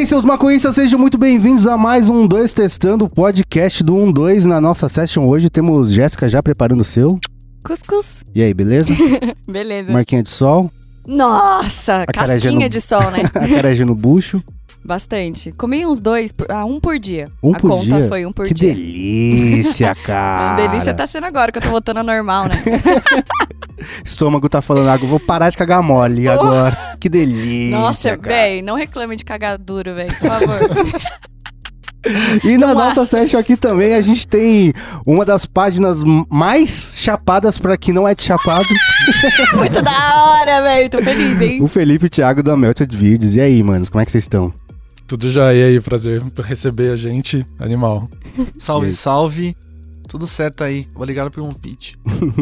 aí, seus maconhistas, sejam muito bem-vindos a mais um 2 Testando, o podcast do 1-2. Na nossa session hoje temos Jéssica já preparando o seu. Cuscuz. E aí, beleza? Beleza. Marquinha de sol, Nossa, Acarajé casquinha no- de sol, né? acarajé no bucho. Bastante. Comi uns dois, por- ah, um por dia. Um a por conta dia? foi um por que dia. delícia, A cara. delícia tá sendo agora, que eu tô voltando ao normal, né? Estômago tá falando água, vou parar de cagar mole agora. Que delícia, Nossa, véi, não reclame de cagar duro, véi, por favor. E na nossa session aqui também a gente tem uma das páginas mais chapadas pra quem não é de chapado, Muito da hora, véi, tô feliz, hein? o Felipe e o Thiago da Melted Videos. E aí, manos, como é que vocês estão? Tudo já, e aí, prazer receber a gente, animal. Salve, salve. Tudo certo aí. Obrigado por um pitch.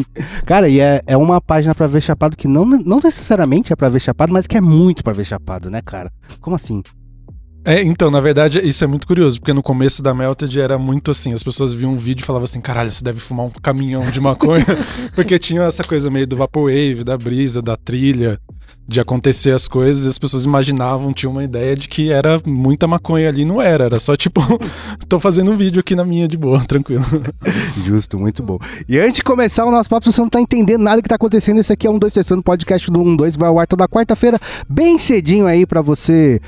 Cara, e é, é uma página pra ver chapado que não, não necessariamente é pra ver chapado, mas que é muito pra ver chapado, né, cara? Como assim? É, então, na verdade, isso é muito curioso, porque no começo da Melted era muito assim, as pessoas viam um vídeo e falavam assim, caralho, você deve fumar um caminhão de maconha, porque tinha essa coisa meio do vaporwave, da brisa, da trilha, de acontecer as coisas, e as pessoas imaginavam, tinham uma ideia de que era muita maconha ali, não era, era só tipo, tô fazendo um vídeo aqui na minha de boa, tranquilo. Justo, muito bom. E antes de começar o nosso papo, se você não tá entendendo nada que tá acontecendo, esse aqui é um 2 Sessando, podcast do 12 que vai ao ar toda quarta-feira, bem cedinho aí pra você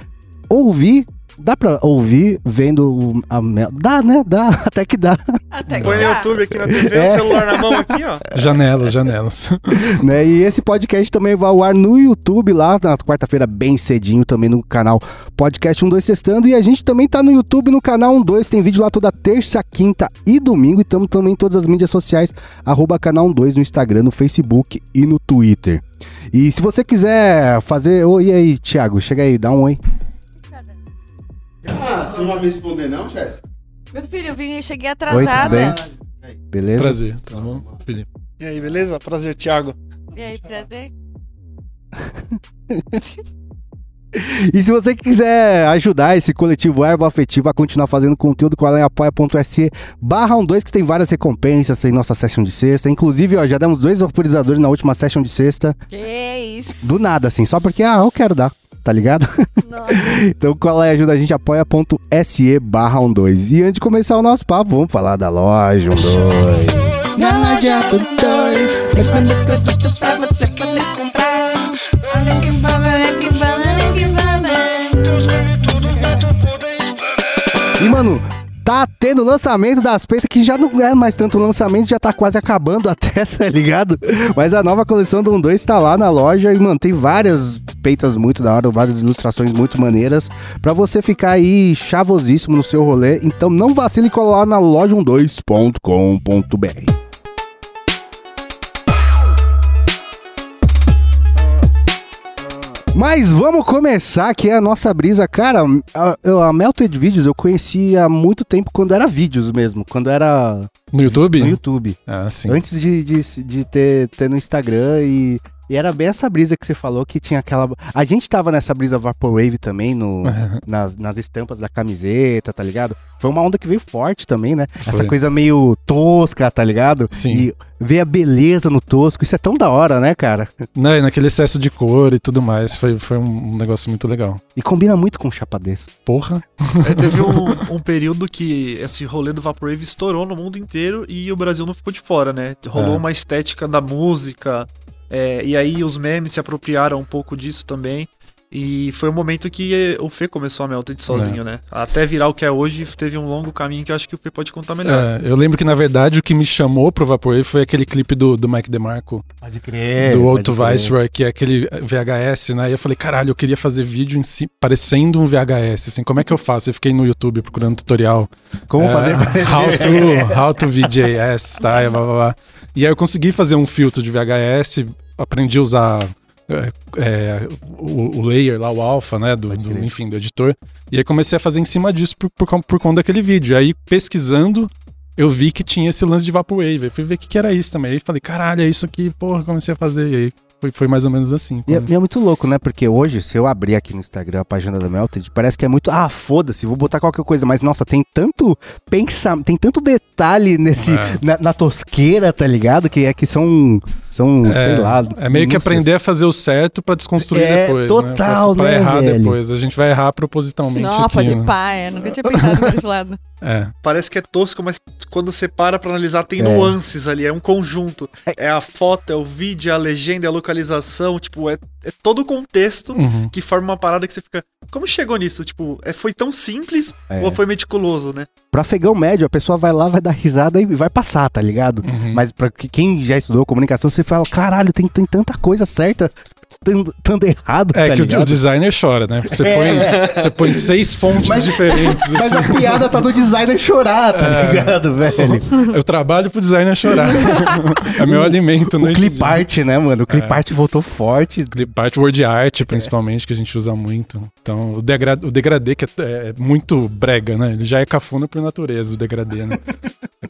ouvir. Dá pra ouvir vendo o- a Mel. Dá, né? Dá, até que dá. Até que Põe no dá. YouTube aqui na TV, É. o celular na mão aqui, ó. Janelas, janelas. né? E esse podcast também vai ao ar no YouTube lá na quarta-feira, bem cedinho, também no canal Podcast 12 Sextando. E a gente também tá no YouTube, no canal 12, tem vídeo lá toda terça, quinta e domingo. E estamos também em todas as mídias sociais, arroba canal 12 no Instagram, no Facebook e no Twitter. E se você quiser fazer. Oi, e aí, Thiago? Chega aí, dá um oi. Você não vai me responder não, Jéssica? Meu filho, eu vim, cheguei Oi, tudo atrasada. bem? Beleza? Prazer, tudo bom, Felipe? E aí, beleza? Prazer, Thiago. E aí, prazer? E se você quiser ajudar esse coletivo Erva Afetiva a continuar fazendo conteúdo, qual é apoia.se barra 12, que tem várias recompensas em nossa session de sexta. Inclusive, ó, já demos dois vaporizadores na última session de sexta. Que isso? Do nada, assim, só porque, ah, eu quero dar, tá ligado? Nossa. então, qual é? Ajuda a gente, apoia.se barra 12. E antes de começar o nosso papo, vamos falar da loja 12. Loja 12. Pra você poder comprar. Olha que fala, olha que fala, olha que fala. E, mano, tá tendo lançamento das peitas que já não é mais tanto lançamento, já tá quase acabando até, tá ligado? Mas a nova coleção do 12 tá lá na loja e, mano, tem várias peitas muito da hora, várias ilustrações muito maneiras pra você ficar aí chavosíssimo no seu rolê. Então não vacile e lá na loja 12.com.br. Mas vamos começar, que é a nossa brisa. Cara, a, a Melted Videos eu conheci há muito tempo quando era vídeos mesmo, quando era No YouTube? no YouTube. Ah, sim. Antes de, de, de ter, ter no Instagram e, e era bem essa brisa que você falou que tinha aquela. A gente tava nessa brisa Vaporwave também, no, nas, nas estampas da camiseta, tá ligado? Foi uma onda que veio forte também, né? Essa Foi. coisa meio tosca, tá ligado? Sim. E ver a beleza no tosco, isso é tão da hora, né, cara? Não, e naquele excesso de cor e tudo mais, foi, foi um negócio muito legal. E combina muito com chapadez. Porra. É, teve um, um período que esse rolê do Vaporwave estourou no mundo inteiro e o Brasil não ficou de fora, né? Rolou É. uma estética da música, é, e aí os memes se apropriaram um pouco disso também. E foi o momento que eh, o Fê começou a Melted sozinho, né? Até virar o que é hoje, teve um longo caminho que eu acho que o Fê pode contar melhor. É, eu lembro que, na verdade, o que me chamou pro Vaporwave foi aquele clipe do, do Mike DeMarco, Pode crer. do Outro Viceroy, que é aquele VHS, né? E eu falei, caralho, eu queria fazer vídeo em si, parecendo um VHS, assim, como é que eu faço? Eu fiquei no YouTube procurando tutorial. Como É, fazer parecer? How to, how to VJS, tá? E blá, blá, blá. E aí eu consegui fazer um filtro de VHS, aprendi a usar é, é, o, o layer lá, o alpha, né? Do, do- enfim, do editor. E aí comecei a fazer em cima disso por, por, por conta daquele vídeo. Aí pesquisando, eu vi que tinha esse lance de Vaporwave. Aí fui ver o que, que era isso também. Aí falei, caralho, é isso aqui, porra, comecei a fazer. E aí foi, foi mais ou menos assim. E é, e é muito louco, né? Porque hoje, se eu abrir aqui no Instagram a página da Melted, parece que é muito. Ah, foda-se, vou botar qualquer coisa. Mas, nossa, tem tanto pensamento, tem tanto detalhe nesse, É. na, na tosqueira, tá ligado? Que é que são. São, sei lá. É meio que sei aprender a fazer o certo pra desconstruir É, depois. total, né? Pra, pra né, errar velho? depois. A gente vai errar propositalmente. Não, aqui, pode né? pá, eu nunca tinha pensado por esse lado. É. Parece que é tosco, mas quando você para pra analisar, tem É. nuances ali, é um conjunto. É a foto, é o vídeo, é a legenda, é a localização, tipo, é, é todo o contexto Uhum. que forma uma parada que você fica. Como chegou nisso? Tipo, é, foi tão simples É. ou foi meticuloso, né? Pra afegão médio, a pessoa vai lá, vai dar risada e vai passar, tá ligado? Uhum. Mas pra que- quem já estudou comunicação, você fala, caralho, tem, tem tanta coisa certa, tanto, tanto errado, É tá que o, ligado? o designer chora, né? Porque você, É. põe, você põe seis fontes Mas- diferentes. Mas assim. a piada tá no designer chorar, tá É. ligado, velho? Eu trabalho pro designer chorar. é meu alimento, O né? clip art, né, mano? O clip É. art voltou forte. Clip art, word art, principalmente, que a gente usa muito. Então, o, degra o degradê, que é, é muito brega, né? Ele já é cafona por natureza, o degradê, né?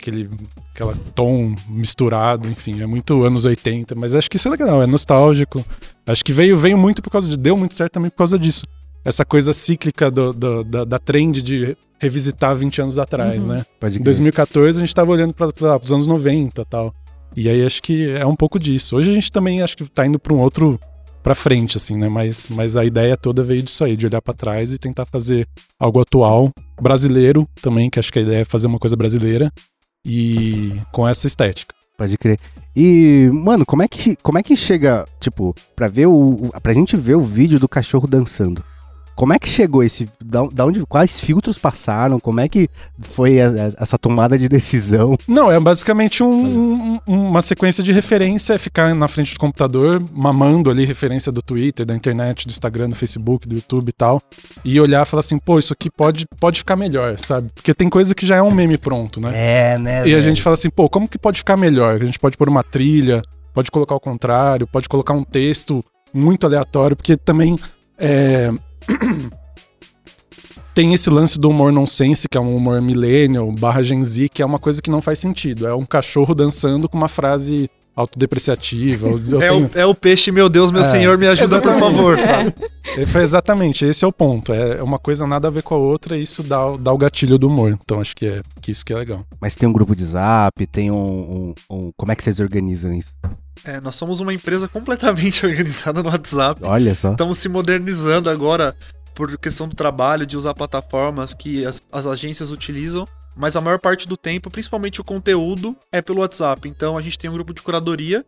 Aquele aquela tom misturado, enfim, é muito anos 80. Mas acho que isso é legal, é nostálgico. Acho que veio, veio muito por causa de. Deu muito certo também por causa disso. Essa coisa cíclica do, do- da, da trend de revisitar 20 anos atrás, né? Pode Em crer. 2014 a gente tava olhando para os anos 90 e tal. E aí acho que é um pouco disso. Hoje a gente também acho que tá indo para um outro pra frente assim, né? Mas, mas a ideia toda veio disso aí, de olhar para trás e tentar fazer algo atual, brasileiro também, que acho que a ideia é fazer uma coisa brasileira e com essa estética. Pode crer. E, mano, como é que, como é que chega, tipo, pra ver o, o- pra gente ver o vídeo do cachorro dançando? Como é que chegou esse, da, da onde, quais filtros passaram? Como é que foi a- a- essa tomada de decisão? Não, é basicamente um- um- uma sequência de referência, é ficar na frente do computador, mamando ali referência do Twitter, da internet, do Instagram, do Facebook, do YouTube e tal, e olhar e falar assim, pô, isso aqui pode, pode ficar melhor, sabe? Porque tem coisa que já é um meme pronto, né? É, né? E a gente fala assim, pô, como que pode ficar melhor? A gente pode pôr uma trilha, pode colocar o contrário, pode colocar um texto muito aleatório, porque também é, tem esse lance do humor nonsense, que é um humor millennial, barra Gen Z, que é uma coisa que não faz sentido. É um cachorro dançando com uma frase autodepreciativa. Eu- eu É, tenho- o, é o peixe, meu Deus, meu É, senhor, me ajuda, por favor, sabe? É, exatamente, esse é o ponto. É uma coisa nada a ver com a outra e isso dá, o- dá o gatilho do humor. Então acho que, é, que isso que é legal. Mas tem um grupo de zap, tem um, um- um- Como é que vocês organizam isso? É, nós somos uma empresa completamente organizada no WhatsApp. Olha só. Estamos se modernizando agora por questão do trabalho, de usar plataformas que as, as agências utilizam. Mas a maior parte do tempo, principalmente o conteúdo, é pelo WhatsApp. Então a gente tem um grupo de curadoria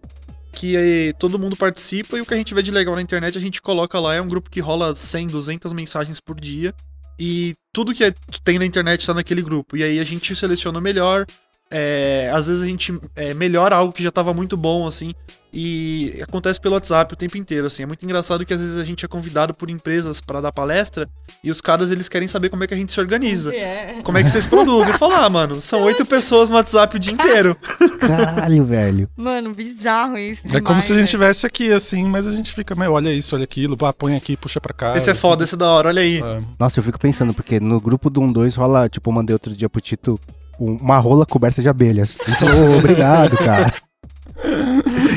que eh, todo mundo participa e o que a gente vê de legal na internet a gente coloca lá. É um grupo que rola 100, 200 mensagens por dia. E tudo que é- tem na internet está naquele grupo. E aí a gente seleciona o melhor. É, às vezes a gente é, melhora algo que já estava muito bom, assim. E acontece pelo WhatsApp o tempo inteiro, assim. É muito engraçado que às vezes a gente é convidado por empresas para dar palestra e os caras eles querem saber como é que a gente se organiza. É. Como é que vocês produzem? Eu falo, ah, mano, são oito pessoas no WhatsApp o dia inteiro. Caralho, velho. Mano, bizarro isso. é como demais, se a gente estivesse aqui, assim, mas a gente fica, "Mas olha isso, olha aquilo, pá, põe aqui, puxa pra cá. Esse é foda, esse é da hora, olha aí. É. Nossa, eu fico pensando, porque no grupo do 1-2 rola, tipo, eu mandei outro dia pro Tito uma rola coberta de abelhas. Ele falou, "Ô, obrigado, cara.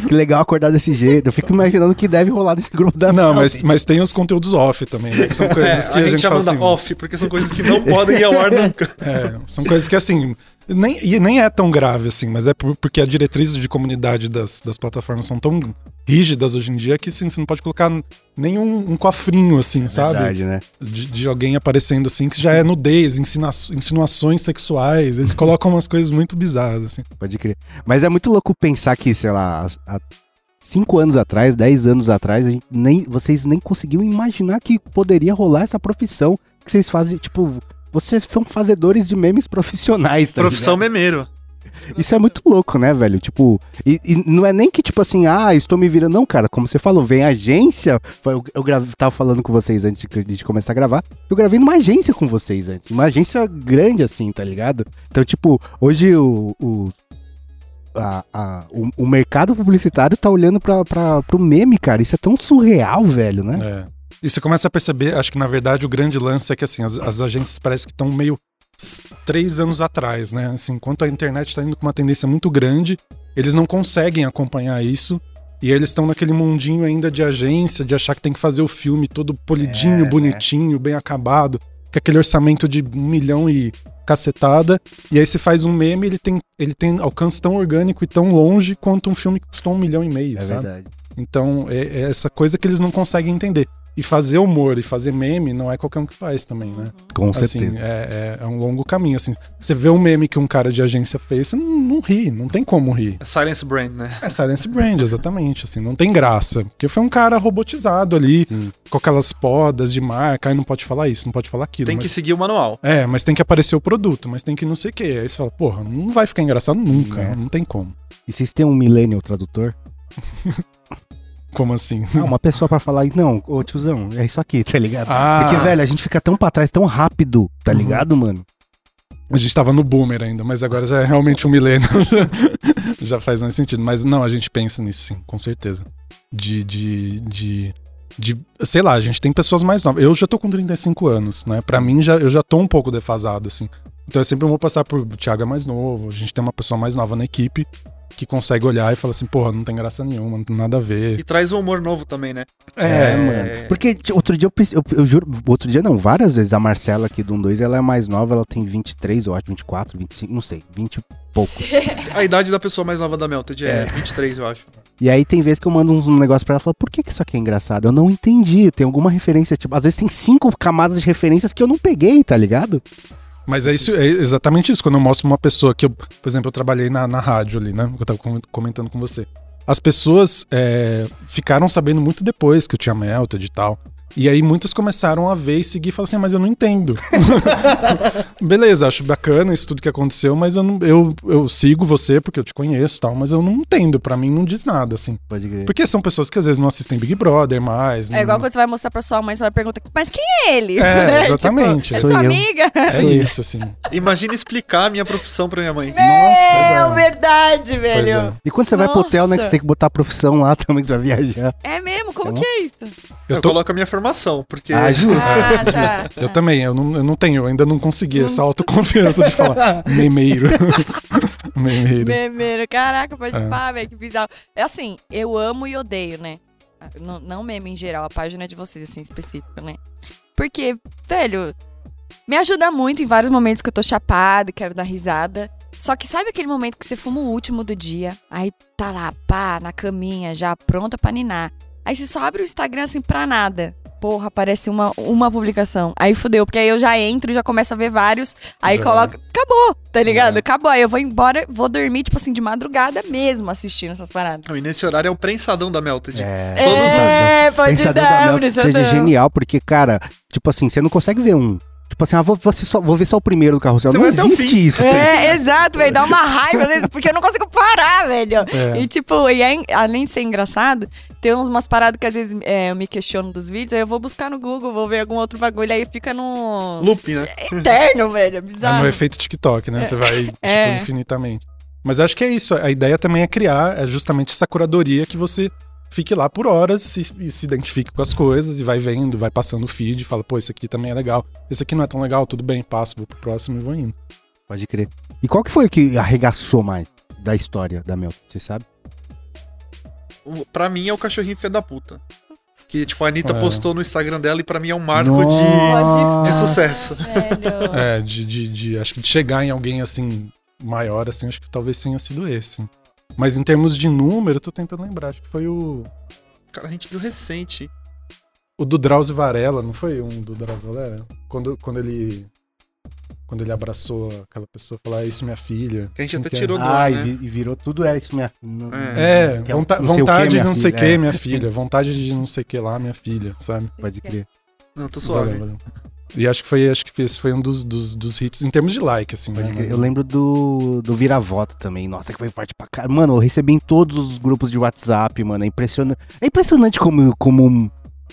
que legal acordar desse jeito. Eu fico imaginando o que deve rolar nesse grupo da Não, mas, gente. mas tem os conteúdos off também, né? Que são É, coisas que a, a, gente fala manda assim. off, porque são coisas que não podem ir ao ar nunca. É, são coisas que assim. Nem, e nem é tão grave assim, mas é por- porque a diretriz de comunidade das, das plataformas são tão rígidas hoje em dia que assim, você não pode colocar nenhum um cofrinho assim, sabe? Verdade, né? De, de alguém aparecendo assim, que já é nudez, insina- insinuações sexuais. Eles colocam umas coisas muito bizarras, assim. Pode crer. Mas é muito louco pensar que, sei lá, as- há cinco anos atrás, dez anos atrás, nem, vocês nem conseguiam imaginar que poderia rolar essa profissão que vocês fazem, tipo, vocês são fazedores de memes profissionais, tá Profissão ligado? memeiro. Isso é muito louco, né, velho? Tipo, e, e não é nem que, tipo assim, ah, estou me virando. Não, cara, como você falou, vem agência. Foi- Eu, eu grave- tava falando com vocês antes de, de começar a gravar. Eu gravei numa agência com vocês antes. Uma agência grande, assim, tá ligado? Então, tipo, hoje o. o a- a- o, o mercado publicitário tá olhando pra, pra, pro meme, cara. Isso é tão surreal, velho, né? É. E você começa a perceber, acho que na verdade o grande lance é que assim, as, as agências parece que estão meio três anos atrás, né? Assim, enquanto a internet está indo com uma tendência muito grande, eles não conseguem acompanhar isso E eles estão naquele mundinho ainda de agência, de achar que tem que fazer o filme todo polidinho, É, bonitinho, bem acabado, com aquele orçamento de um milhão e cacetada. E aí você faz um meme, ele tem, ele tem alcance tão orgânico e tão longe quanto um filme que custou um milhão e meio, É sabe? verdade. Então, é, é essa coisa que eles não conseguem entender. E fazer humor e fazer meme não é qualquer um que faz também, né? Com Assim, certeza. é, é- é um longo caminho, assim. Você vê um meme que um cara de agência fez, você não, não ri, não tem como rir. É Silence Brand, né? É Silence Brand, exatamente, assim, não tem graça. Porque foi um cara robotizado ali, Sim. com aquelas podas de marca, aí não pode falar isso, não pode falar aquilo. Tem mas- que seguir o manual. É, mas tem que aparecer o produto, mas tem que não sei o quê. Aí você fala, porra, não vai ficar engraçado nunca, É. não tem como. E vocês têm um millennial tradutor? Como assim? Ah, uma pessoa pra falar, não, ô tiozão, é isso aqui, tá ligado? Ah. Porque, velho, a gente fica tão pra trás, tão rápido, tá Uhum. ligado, mano? A gente tava no boomer ainda, mas agora já é realmente um milênio. já faz mais sentido. Mas não, a gente pensa nisso sim, com certeza. De, de, de, de. Sei lá, a gente tem pessoas mais novas. Eu já tô com 35 anos, né? Pra mim, já, eu já tô um pouco defasado, assim. Então eu sempre vou passar por. O Thiago é mais novo, a gente tem uma pessoa mais nova na equipe que consegue olhar e falar assim, porra, não tem graça nenhuma, não tem nada a ver. E traz um humor novo também, né? É, mano. Porque outro dia eu, pensei- eu, eu juro, outro dia não, várias vezes a Marcela aqui do 12, ela é mais nova, ela tem 23, eu acho, 24, 25, não sei, 20 e poucos. A idade da pessoa mais nova da Melted é, É. 23, eu acho. E aí tem vezes que eu mando uns um negócio pra ela e falo, por que, que isso aqui é engraçado? Eu não entendi, tem alguma referência, tipo, às vezes tem cinco camadas de referências que eu não peguei, tá ligado? Mas é, isso, é exatamente isso. Quando eu mostro uma pessoa que eu, por exemplo, eu trabalhei na, na rádio ali, né? Eu tava com- comentando com você. As pessoas é, ficaram sabendo muito depois que eu tinha Melted e tal. E aí muitas começaram a ver e seguir e falaram assim, "Ah, mas eu não entendo. Beleza, acho bacana isso tudo que aconteceu, mas eu, não, eu, eu sigo você porque eu te conheço e tal, mas eu não entendo. Pra mim não diz nada, assim. Pode crer. Porque são pessoas que às vezes não assistem Big Brother mais. É igual quando você vai mostrar pra sua mãe, você vai perguntar, mas quem é ele? É, exatamente. Tipo, é Sou sua eu. amiga? É Sou eu. isso, assim. Imagina explicar a minha profissão pra minha mãe. Meu, verdade, velho. é. E quando você vai pro hotel, né, que Nossa. você tem que botar a profissão lá também, que você vai viajar. É mesmo? Como É que é isso? Eu, Eu tô, coloco a minha formação, porque Ah, justo. Ah, tá. Eu também, eu não, eu não tenho, eu ainda não consegui essa autoconfiança de falar memeiro. memeiro. Memeiro, caraca, pode É. pá, velho, que bizarro. É assim, eu amo e odeio, né? Não, não meme em geral, a página é de vocês, assim, específica, né? Porque, velho, me ajuda muito em vários momentos que eu tô chapada e quero dar risada. Só que sabe aquele momento que você fuma o último do dia, aí tá lá, pá, na caminha, já pronta pra ninar. Aí você só abre o Instagram assim pra nada. Porra, aparece uma, uma publicação. Aí fudeu, porque aí eu já entro e já começo a ver vários. Aí coloca. Acabou, tá ligado? É. Acabou. Aí eu vou embora, vou dormir, tipo assim, de madrugada mesmo assistindo essas paradas. E nesse horário é o prensadão da Melted. É. Todos os- é, pode Pensador dar, da Mel prensadão. é genial, porque, cara, tipo assim, você não consegue ver um. Tipo assim, ah, vou, vou, só, vou ver só o primeiro do carrossel. Você não existe isso. tá? É, exato, velho. Dá uma raiva às vezes, porque eu não consigo parar, velho. É. E tipo, e aí, além de ser engraçado, tem umas paradas que às vezes é, eu me questiono dos vídeos, aí eu vou buscar no Google, vou ver algum outro bagulho, aí fica no Loop, né? eterno, velho. É É bizarro. no efeito TikTok, né? Você vai, tipo, É. infinitamente. Mas acho que é isso. A ideia também é criar é justamente essa curadoria que você fique lá por horas se, e se identifique com as coisas e vai vendo, vai passando o feed, fala, pô, esse aqui também é legal. Esse aqui não é tão legal, tudo bem, passo, vou pro próximo e vou indo. Pode crer. E qual que foi o que arregaçou mais da história da Mel? Você sabe? Pra mim é o cachorrinho filho da puta. Que, tipo, a Anitta É. postou no Instagram dela e pra mim é um marco de, de sucesso. Velho. É, de, de, de- Acho que de chegar em alguém assim, maior, assim, acho que talvez tenha sido esse. Mas em termos de número, eu tô tentando lembrar. Acho que foi o. Cara, a gente viu recente. O do Drauzio Varela, não foi um do Drauzio Varela? Quando, quando ele. Quando ele abraçou aquela pessoa e falou, ah, isso minha filha. Que a gente até que é? tirou do Ah, ar, e, né? e virou tudo era isso, minha filha. É, é vonta- não sei o vontade quê, de minha não sei o filha, que, é. minha filha. Vontade de não sei o que lá, minha filha, sabe? Pode crer. Não, tô suave. Valeu, valeu. E acho que foi, acho que esse foi um dos, dos, dos hits em termos de like, assim. Né? Eu lembro do, do Vira-Voto também. Nossa, que foi forte pra caralho. Mano, eu recebi em todos os grupos de WhatsApp, mano. É impressionante. É impressionante como. como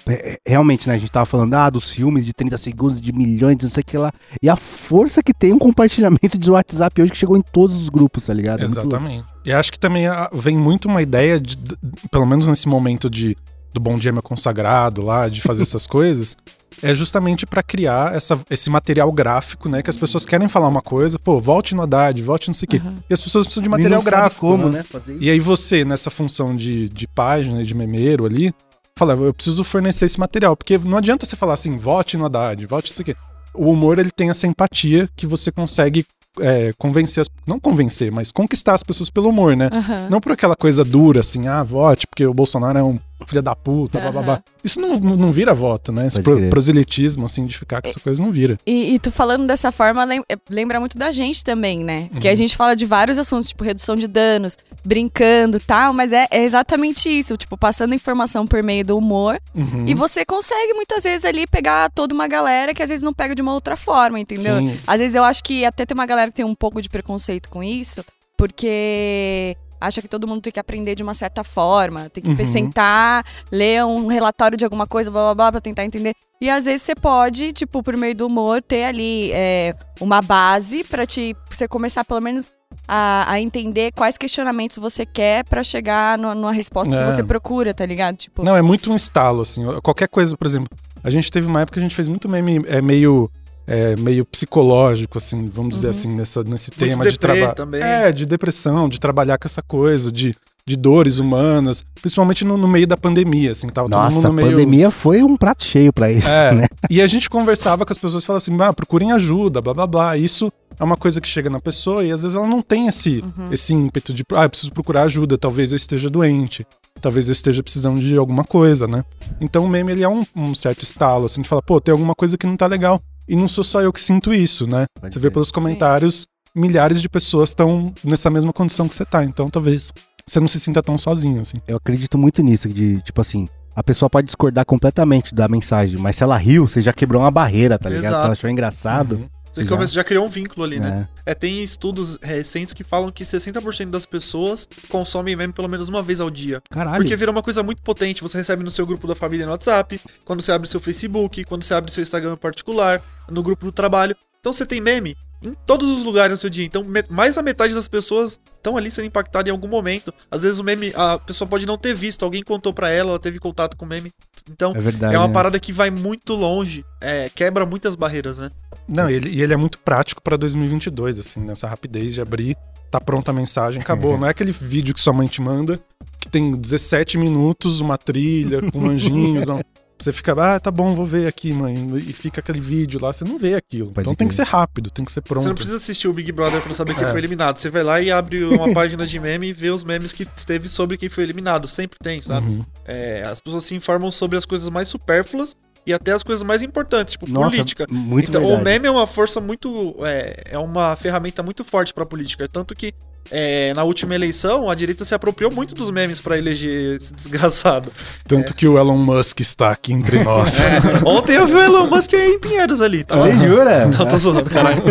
é, realmente, né? A gente tava falando ah, dos filmes de 30 segundos, de milhões, de não sei o que lá. E a força que tem um compartilhamento de WhatsApp hoje que chegou em todos os grupos, tá ligado? É. Exatamente. E acho que também ah, vem muito uma ideia, de, de- pelo menos nesse momento de do Bom Dia Meu Consagrado lá, de fazer essas coisas, é justamente pra criar essa, esse material gráfico, né? Que as pessoas querem falar uma coisa, pô, volte no Haddad, volte não sei o quê. E as pessoas precisam de material não sabe gráfico. como, né? né? E aí você, nessa função de, de página, de memeiro ali, fala, eu preciso fornecer esse material. Porque não adianta você falar assim, vote no Haddad, vote isso aqui. O humor, ele tem essa empatia que você consegue é, convencer, as, não convencer, mas conquistar as pessoas pelo humor, né? Aham. Não por aquela coisa dura, assim, ah, vote, porque o Bolsonaro é um filho da puta, blá, blá, blá. Aham. Isso não, não vira voto, né? Esse pro, proselitismo, assim, de ficar com essa coisa não vira. E, e tu falando dessa forma eh, lembra muito da gente também, né? Porque Uhum. a gente fala de vários assuntos, tipo redução de danos, brincando e tal, mas é, é exatamente isso, tipo, passando informação por meio do humor. Uhum. E você consegue muitas vezes ali pegar toda uma galera que às vezes não pega de uma outra forma, entendeu? Sim. Às vezes eu acho que até tem uma galera que tem um pouco de preconceito com isso, porque acha que todo mundo tem que aprender de uma certa forma, tem que Uhum. sentar, ler um relatório de alguma coisa, blá blá blá, pra tentar entender. E às vezes você pode, tipo, por meio do humor, ter ali é, uma base pra te você começar pelo menos a, a entender quais questionamentos você quer pra chegar no- numa resposta É. que você procura, tá ligado? Tipo, Não, é muito um estalo, assim. Qualquer coisa, por exemplo, a gente teve uma época que a gente fez muito meme é, meio, é, meio psicológico, assim, vamos dizer Uhum. assim, nessa, nesse Muito tema de trabalho. também. É, de depressão, de trabalhar com essa coisa, de, de dores humanas, principalmente no, no meio da pandemia, assim, tava todo Nossa, mundo a meio. pandemia foi um prato cheio pra isso, É, né? e a gente conversava com as pessoas e falava assim, ah, procurem ajuda, blá blá blá. Isso é uma coisa que chega na pessoa e às vezes ela não tem esse, Uhum. esse ímpeto de, ah, eu preciso procurar ajuda, talvez eu esteja doente, talvez eu esteja precisando de alguma coisa, né? Então o meme, ele é um, um certo estalo, assim, de falar, pô, tem alguma coisa que não tá legal. E não sou só eu que sinto isso, né? Pode Você vê pelos comentários, milhares de pessoas estão nessa mesma condição que você tá, então talvez você não se sinta tão sozinho, assim. Eu acredito muito nisso, de, tipo assim, a pessoa pode discordar completamente da mensagem, mas se ela riu, você já quebrou uma barreira, tá ligado? Se Exato. ela achou engraçado. Uhum. Você já- começa- já criou um vínculo ali, né? né? É, tem estudos recentes que falam que 60% das pessoas consomem meme pelo menos uma vez ao dia. Caralho. Porque vira uma coisa muito potente. Você recebe no seu grupo da família no WhatsApp, quando você abre seu Facebook, quando você abre seu Instagram particular, no grupo do trabalho. Então você tem meme em todos os lugares no seu dia. Então mais da metade das pessoas estão ali sendo impactadas em algum momento. Às vezes o meme, a pessoa pode não ter visto, alguém contou pra ela, ela teve contato com o meme. Então É verdade. é uma né? parada que vai muito longe, é, quebra muitas barreiras, né? Não, e ele, e ele é muito prático pra 2022, assim, nessa rapidez de abrir, tá pronta a mensagem, acabou. Não é aquele vídeo que sua mãe te manda, que tem 17 minutos, uma trilha com anjinhos. não. Você fica, ah, tá bom, vou ver aqui, mãe. E fica aquele vídeo lá, você não vê aquilo. Pode então tem que ser rápido, tem que ser pronto. Você não precisa assistir o Big Brother pra saber quem É. foi eliminado. Você vai lá e abre uma página de meme e vê os memes que teve sobre quem foi eliminado. Sempre tem, sabe? Uhum. É, as pessoas se informam sobre as coisas mais supérfluas e até as coisas mais importantes, tipo Nossa, política. muito então, verdade. o meme é uma força muito. É, é uma ferramenta muito forte pra política. Tanto que é, na última eleição, a direita se apropriou muito dos memes pra eleger esse desgraçado. Tanto que o Elon Musk está aqui entre nós. É, ontem eu vi o Elon Musk em Pinheiros ali, tá? Você jura? Não, tô zoando, caralho.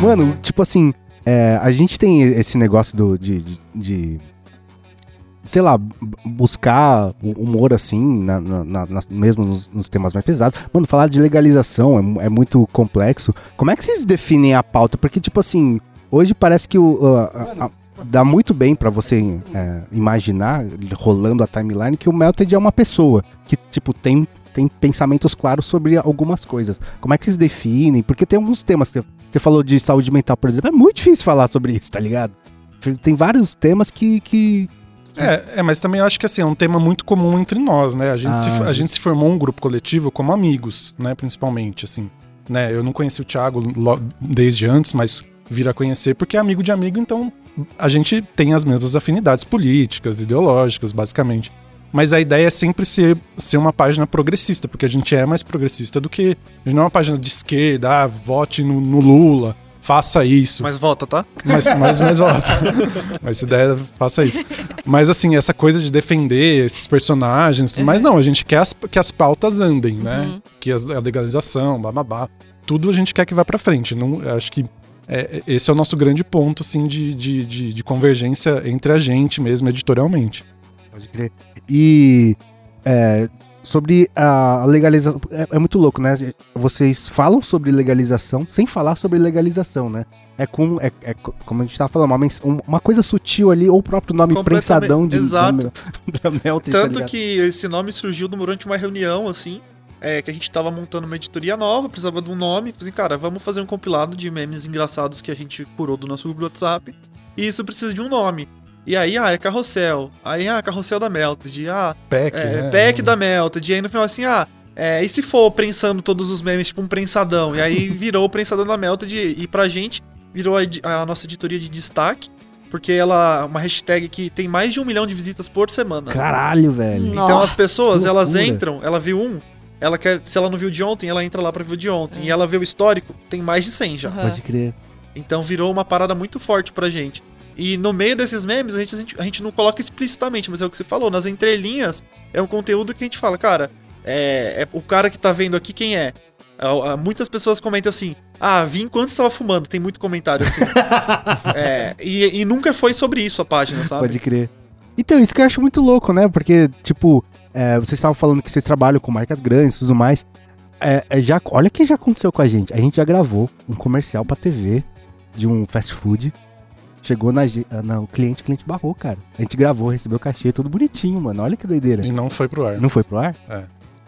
Mano, tipo assim, é, a gente tem esse negócio do, de, de, de, sei lá, buscar o humor assim, na, na- na- mesmo nos, nos temas mais pesados. Mano, falar de legalização é, é muito complexo. Como é que vocês definem a pauta? Porque, tipo assim, hoje parece que o, a- a- dá muito bem pra você é, imaginar, rolando a timeline, que o Melted é uma pessoa que, tipo, tem, tem pensamentos claros sobre algumas coisas. Como é que vocês definem? Porque tem alguns temas que você falou de saúde mental, por exemplo, é muito difícil falar sobre isso, tá ligado? Tem vários temas que. que... É, é, mas também eu acho que assim, é um tema muito comum entre nós, né? A gente, se, Ah. a gente se formou um grupo coletivo como amigos, né? Principalmente, assim. Né? Eu não conheci o Thiago desde antes, mas vir a conhecer porque é amigo de amigo, então a gente tem as mesmas afinidades políticas, ideológicas, basicamente. Mas a ideia é sempre ser, ser uma página progressista, porque a gente é mais progressista do que. A gente não é uma página de esquerda, ah, vote no, no Lula, faça isso. Mas volta, tá? Mas, mas, mas volta. Mas se der, faça isso. Mas assim, essa coisa de defender esses personagens, tudo mais não, a gente quer as, que as pautas andem, né? Uhum. Que as- a legalização, blá blá blá. Tudo a gente quer que vá pra frente. Não, acho que é, esse é o nosso grande ponto, assim, de, de, de, de convergência entre a gente mesmo, editorialmente. Pode crer. E. é, sobre a legalização. É, é muito louco, né? Vocês falam sobre legalização sem falar sobre legalização, né? é com. É, é co- como a gente tava falando, uma, um- uma coisa sutil ali, ou o próprio nome prensadão de Exato. da, da Melted, tá Tanto ligado? que esse nome surgiu durante uma reunião, assim, é, que a gente tava montando uma editoria nova, precisava de um nome. Falei assim, cara, vamos fazer um compilado de memes engraçados que a gente curou do nosso grupo do WhatsApp. E isso precisa de um nome. E aí, ah, é carrossel. Aí, ah, carrossel da Melted. Ah, Pack, é, né? pack da Melted. E aí no final assim, ah, é, e se for prensando todos os memes, tipo um prensadão? E aí virou o prensadão da Melted e, e pra gente virou a, a nossa editoria de destaque, porque ela uma hashtag que tem mais de um milhão de visitas por semana. Caralho, velho. Nossa. Então as pessoas, elas entram, ela viu um, ela quer, se ela não viu de ontem, ela entra lá pra ver o de ontem. E ela vê o histórico, tem mais de 100 já. Aham. Pode crer. Então virou uma parada muito forte pra gente. E no meio desses memes, a gente, a gente, não coloca explicitamente, mas é o que você falou, nas entrelinhas, é um conteúdo que a gente fala, cara, é, é o cara que tá vendo aqui quem é. Ah, Muitas pessoas comentam assim: Ah, vi enquanto estava fumando. Tem muito comentário assim. É, e, e nunca foi sobre isso a página, sabe? Pode crer. Então, isso que eu acho muito louco, né? Porque, tipo, é, vocês estavam falando que vocês trabalham com marcas grandes e tudo mais. É, é, já, olha o que já aconteceu com a gente. A gente já gravou um comercial pra TV de um fast food. Chegou na, ah, não, o cliente, o cliente barrou, cara. A gente gravou, recebeu o cachê, tudo bonitinho, mano. Olha que doideira. E não foi pro ar. Não foi pro ar? É.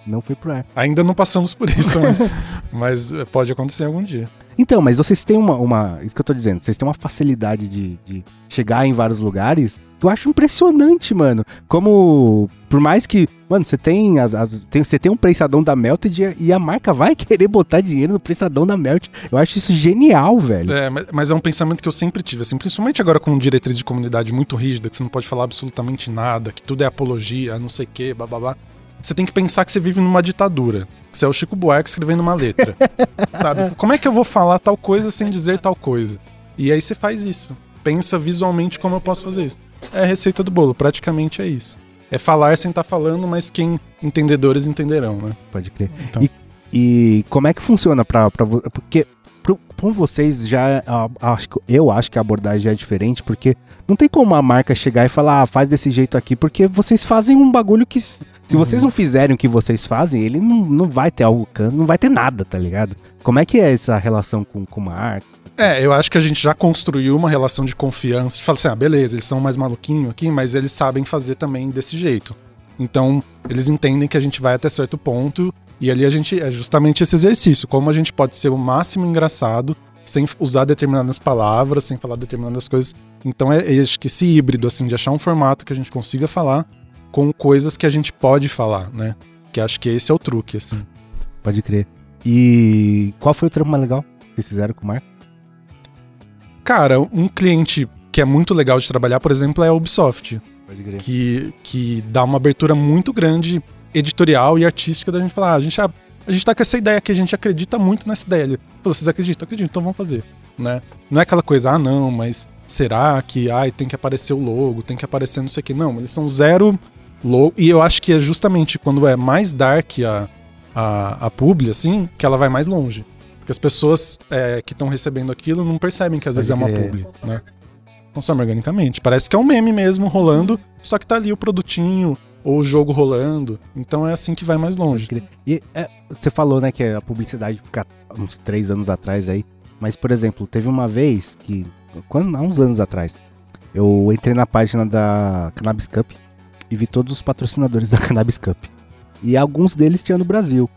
Não foi pro ar. Ainda não passamos por isso, mas, mas eh, pode acontecer algum dia. Então, mas vocês têm uma, uma. Isso que eu tô dizendo, vocês têm uma facilidade de, de chegar em vários lugares eu acho impressionante, mano. Como. Por mais que. Mano, você tem, as, as- tem. Você tem um prensadão da Melted e a, e a marca vai querer botar dinheiro no prensadão da Melted. Eu acho isso genial, velho. É, mas, mas é um pensamento que eu sempre tive, assim, principalmente agora com diretriz de comunidade muito rígida, que você não pode falar absolutamente nada, que tudo é apologia, não sei o quê, blá blá blá. Você tem que pensar que você vive numa ditadura. Que você é o Chico Buarque escrevendo uma letra. sabe? Como é que eu vou falar tal coisa sem dizer tal coisa? E aí você faz isso. Pensa visualmente como eu posso fazer isso. É a receita do bolo, praticamente é isso. É falar sem estar falando, mas quem entendedores entenderão, né? Pode crer. Então. E, e como é que funciona vo- Porque pro, com vocês já. acho, eu acho que a abordagem já é diferente, porque não tem como a marca chegar e falar, ah, faz desse jeito aqui, porque vocês fazem um bagulho que. Se Uhum. vocês não fizerem o que vocês fazem, ele não, não vai ter alcance, não vai ter nada, tá ligado? Como é que é essa relação com, com uma marca? É, eu acho que a gente já construiu uma relação de confiança. De falar assim, ah, beleza, eles são mais maluquinho aqui, mas eles sabem fazer também desse jeito. Então, eles entendem que a gente vai até certo ponto. E ali a gente é justamente esse exercício. Como a gente pode ser o máximo engraçado, sem usar determinadas palavras, sem falar determinadas coisas. Então, é, é acho que esse híbrido, assim, de achar um formato que a gente consiga falar com coisas que a gente pode falar, né? Que acho que esse é o truque, assim. Pode crer. E qual foi o trampo mais legal que vocês fizeram com marca? Cara, um cliente que é muito legal de trabalhar, por exemplo, é a Ubisoft. Pode crer. que, que dá uma abertura muito grande editorial e artística da gente falar, ah, a gente, a, a gente tá com essa ideia aqui, a gente acredita muito nessa ideia. Ele falou, vocês acreditam? Acreditam, então vamos fazer, né? Não é aquela coisa, ah, não, mas será que, ai, tem que aparecer o logo, tem que aparecer não sei o que. Não, eles são zero logo, e eu acho que é justamente quando é mais dark a, a, a publi, assim, que ela vai mais longe. Porque as pessoas é, que estão recebendo aquilo não percebem que às Pode vezes é uma publi, né? Consome organicamente. Parece que é um meme mesmo rolando, só que tá ali o produtinho ou o jogo rolando. Então é assim que vai mais longe. E é, você falou, né, que a publicidade fica uns três anos atrás aí. Mas, por exemplo, teve uma vez que. Quando, há uns anos atrás, eu entrei na página da Cannabis Cup e vi todos os patrocinadores da Cannabis Cup. E alguns deles tinham no Brasil.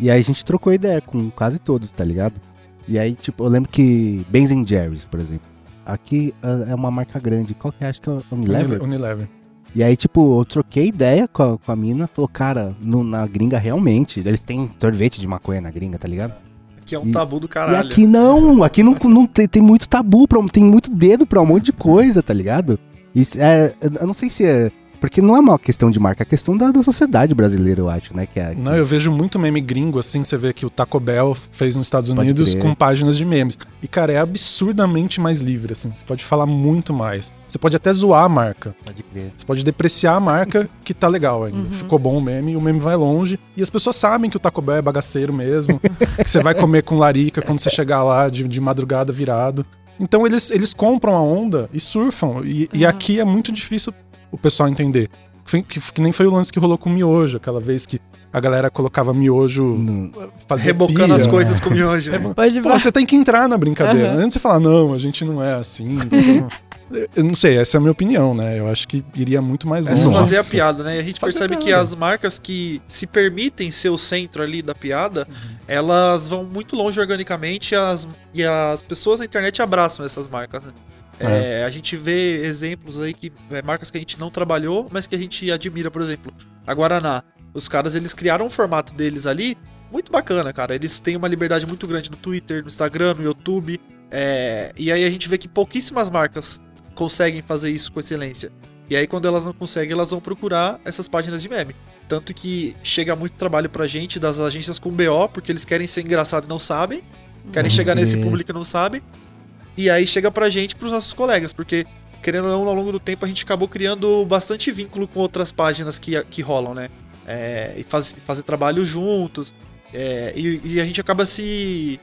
E aí a gente trocou ideia com quase todos, tá ligado? E aí, tipo, eu lembro que Benz Jerry's, por exemplo. Aqui ah, é uma marca grande. Qual que é? Acho que é Unilever. Unilever. E aí, tipo, eu troquei ideia com a, com a mina, falou, cara, no- na gringa realmente, eles têm sorvete de maconha na gringa, tá ligado? Que é um E- tabu do E caralho. aqui não, aqui não, não tem, tem muito tabu, pra, tem muito dedo pra um monte de coisa, tá ligado? Isso é, eu não sei se é, porque não é uma questão de marca, é questão da, da sociedade brasileira, eu acho, né? Que é, Não, eu vejo muito meme gringo assim. Você vê que o Taco Bell fez nos Estados Pode Unidos crer. com páginas de memes. E, cara, é absurdamente mais livre, assim. Você pode falar muito mais. Você pode até zoar a marca. Pode crer. Você pode depreciar a marca que tá legal ainda. Uhum. Ficou bom o meme, o meme vai longe. E as pessoas sabem que o Taco Bell é bagaceiro mesmo. que você vai comer com larica quando você chegar lá de, de madrugada virado. Então eles, eles compram a onda e surfam. E, e Uhum. aqui é muito difícil o pessoal entender. foi- que, que nem foi o lance que rolou com o miojo, aquela vez que a galera colocava miojo, fazia Rebocando pia. as coisas com miojo. É, né? Pode Pô, você tem que entrar na brincadeira. Aham. Antes de você falar, não, a gente não é assim. eu não sei, essa é a minha opinião, né? Eu acho que iria muito mais É longe. só fazer a piada, né? E a gente Fazer a percebe que piada. as marcas que se permitem ser o centro ali da piada, Uhum. elas vão muito longe organicamente as, e as pessoas na internet abraçam essas marcas, né? É, a gente vê exemplos aí que é, marcas que a gente não trabalhou, mas que a gente admira, por exemplo, a Guaraná. Os caras eles criaram um formato deles ali muito bacana, cara. Eles têm uma liberdade muito grande no Twitter, no Instagram, no YouTube. é, e aí a gente vê que pouquíssimas marcas conseguem fazer isso com excelência. E aí, quando elas não conseguem, elas vão procurar essas páginas de meme. Tanto que chega muito trabalho pra gente das agências com BO, porque eles querem ser engraçado e não sabem. Querem Uhum. chegar nesse É. público e não sabem. E aí chega pra gente, pros nossos colegas, porque, querendo ou não, ao longo do tempo a gente acabou criando bastante vínculo com outras páginas que, que rolam, né? É, e faz, fazer trabalho juntos. é, e, e a gente acaba se,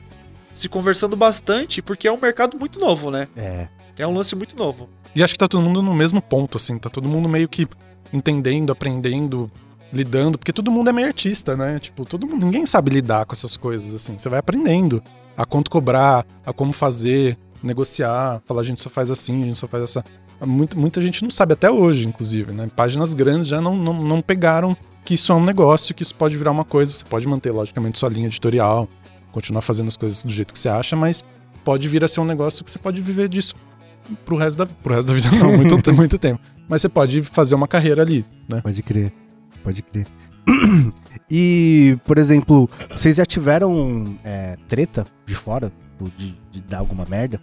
se conversando bastante, porque é um mercado muito novo, né? É. É um lance muito novo. E acho que tá todo mundo no mesmo ponto, assim. Tá todo mundo meio que entendendo, aprendendo, lidando. Porque todo mundo é meio artista, né? Tipo, todo mundo, ninguém sabe lidar com essas coisas, assim. Você vai aprendendo a quanto cobrar, a como fazer, negociar, falar, a gente só faz assim, a gente só faz essa. Muita, muita gente não sabe até hoje, inclusive, né? Páginas grandes já não, não, não pegaram que isso é um negócio, que isso pode virar uma coisa. Você pode manter, logicamente, sua linha editorial, continuar fazendo as coisas do jeito que você acha, mas pode vir a ser um negócio que você pode viver disso pro resto da, pro resto da vida, não, muito, muito tempo. Mas você pode fazer uma carreira ali, né? Pode crer. Pode crer. e, por exemplo, vocês já tiveram é, treta de fora? De, de dar alguma merda?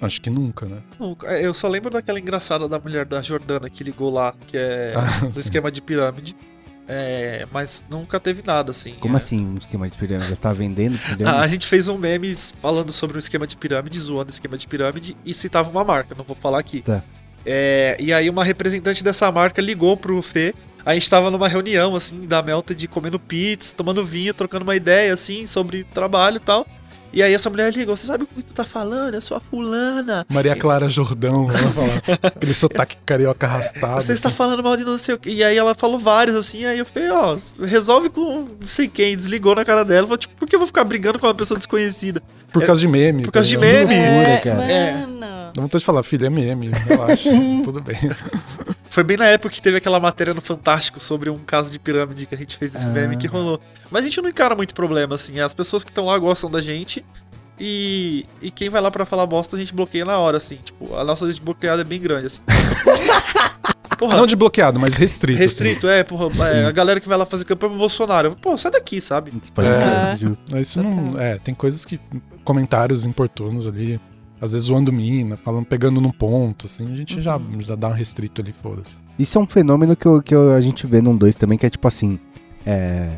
Acho que nunca, né? Não, é, Eu só lembro daquela engraçada da mulher da Jordana que ligou lá, que é Ah, do esquema de pirâmide. É, mas nunca teve nada assim. Como É. assim um esquema de pirâmide? Já tá vendendo Ah, pirâmide? a gente fez um meme falando sobre um esquema de pirâmide, zoando esquema de pirâmide e citava uma marca, não vou falar aqui. Tá. É, e aí uma representante dessa marca ligou pro Fê. A gente tava numa reunião, assim, da Melted, comendo pizza, tomando vinho, trocando uma ideia, assim, sobre trabalho e tal. E aí essa mulher ligou, você sabe o que tu tá falando? Eu sou a fulana. Maria Clara Jordão, ela falar. Aquele sotaque carioca arrastado. Você está assim. falando mal de não sei o que. E aí ela falou vários, assim, aí eu falei, ó, resolve com não sei quem, desligou na cara dela. Falou, tipo, por que eu vou ficar brigando com uma pessoa desconhecida? Por causa de meme. Por causa de tá meme. loucura, cara. É. Mano. Dá vontade de falar, filho, é meme, relaxa, tudo bem. Foi bem na época que teve aquela matéria no Fantástico sobre um caso de pirâmide que a gente fez esse Ah. meme que rolou. Mas a gente não encara muito problema, assim. As pessoas que estão lá gostam da gente. E, e quem vai lá pra falar bosta, a gente bloqueia na hora, assim. Tipo, a nossa lista de bloqueada é bem grande, assim. Porra, Não de bloqueado, mas restrito. restrito, é, porra. é, a galera que vai lá fazer campanha pro Bolsonaro. Pô, sai daqui, sabe? É. Assim. Mas Isso não. É, tem coisas que. Comentários importunos ali. Às vezes zoando mina, falando, pegando num ponto, assim, a gente já, já dá um restrito ali, foda-se. Isso é um fenômeno que, eu- que eu- a gente vê num 2 também, que é tipo assim. É,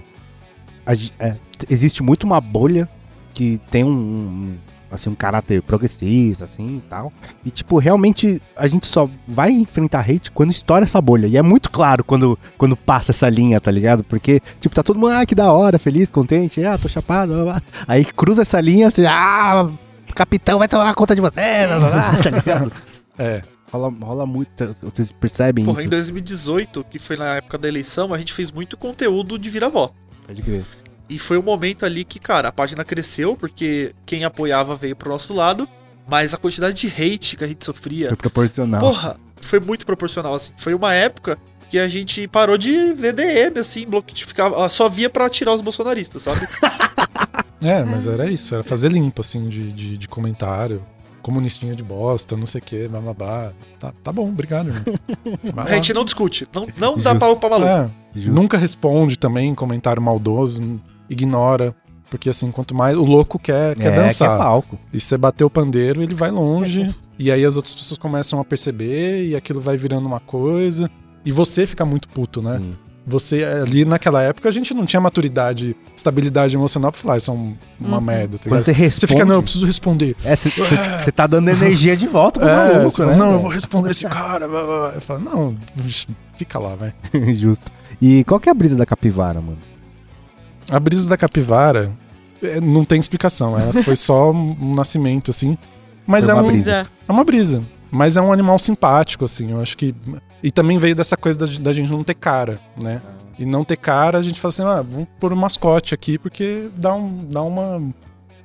a é, existe muito uma bolha que tem um, um, assim, um caráter progressista, assim e tal. E, tipo, realmente a gente só vai enfrentar hate quando estoura essa bolha. E é muito claro quando, quando passa essa linha, tá ligado? Porque, tipo, tá todo mundo, ah, que da hora, feliz, contente, ah, tô chapado, blá, blá. Aí cruza essa linha, assim, ah, capitão vai tomar conta de você, blá, blá, blá, tá ligado? É. Rola, rola muito, vocês percebem Porra, isso? em 2018, que foi na época da eleição, a gente fez muito conteúdo de vira-voto. Pode crer. E foi o momento ali que, cara, a página cresceu, porque quem apoiava veio pro nosso lado, mas a quantidade de hate que a gente sofria, Foi proporcional. porra, foi muito proporcional, assim. Foi uma época que a gente parou de ver DM, assim, bloque, ficava, só via pra tirar os bolsonaristas, sabe? É, mas era isso, era fazer limpo, assim, de, de, de comentário. Comunistinha de bosta, não sei o que, blá blá blá. Tá, tá bom, obrigado, A gente não discute, não, não dá pau pra maluco. É, Justo. nunca responde também comentário maldoso, ignora. Porque assim, quanto mais. O louco quer, quer é, dançar. Que é palco. E você bater o pandeiro, ele vai longe. e aí as outras pessoas começam a perceber, e aquilo vai virando uma coisa. E você fica muito puto, né? Sim. Você, ali naquela época, a gente não tinha maturidade, estabilidade emocional pra falar, isso é um- uma Uhum. merda, tá Quando você responde. Você fica, não, eu preciso responder. Você tá dando energia de volta pro É, maluco, fala, né? não, eu vou responder esse cara. blá, blá, blá. Eu falo, não, fica lá, vai. Justo. E qual que é a brisa da capivara, mano? A brisa da capivara é, não tem explicação. Ela foi só um nascimento, assim. Mas é, uma um, brisa. é uma brisa. Mas é um animal simpático, assim. Eu acho que E também veio dessa coisa da, da gente não ter cara, né? E não ter cara, a gente fala assim, ah, vamos pôr um mascote aqui, porque dá, um, dá uma.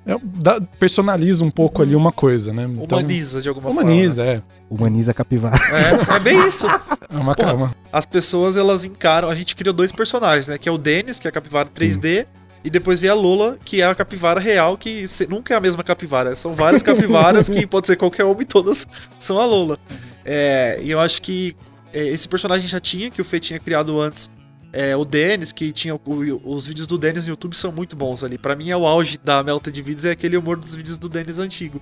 é, dá- personaliza um pouco ali uma coisa, né? Então, Humaniza de alguma humaniza, é. Humaniza a capivara. forma. É, é bem isso. É uma Porra. calma. As pessoas, elas encaram. A gente criou dois personagens, né? Que é o Dennis, que é a capivara 3D. E depois vem a Lola, que é a capivara real, que se- nunca é a mesma capivara. São várias capivaras que pode ser qualquer uma e todas são a Lola. É, e eu acho que esse personagem já tinha, que o Fê tinha criado antes. É, o Dennis, que tinha. o- os vídeos do Dennis no YouTube são muito bons ali. Pra mim é o auge da Melted Vídeos, é aquele humor dos vídeos do Dennis antigo.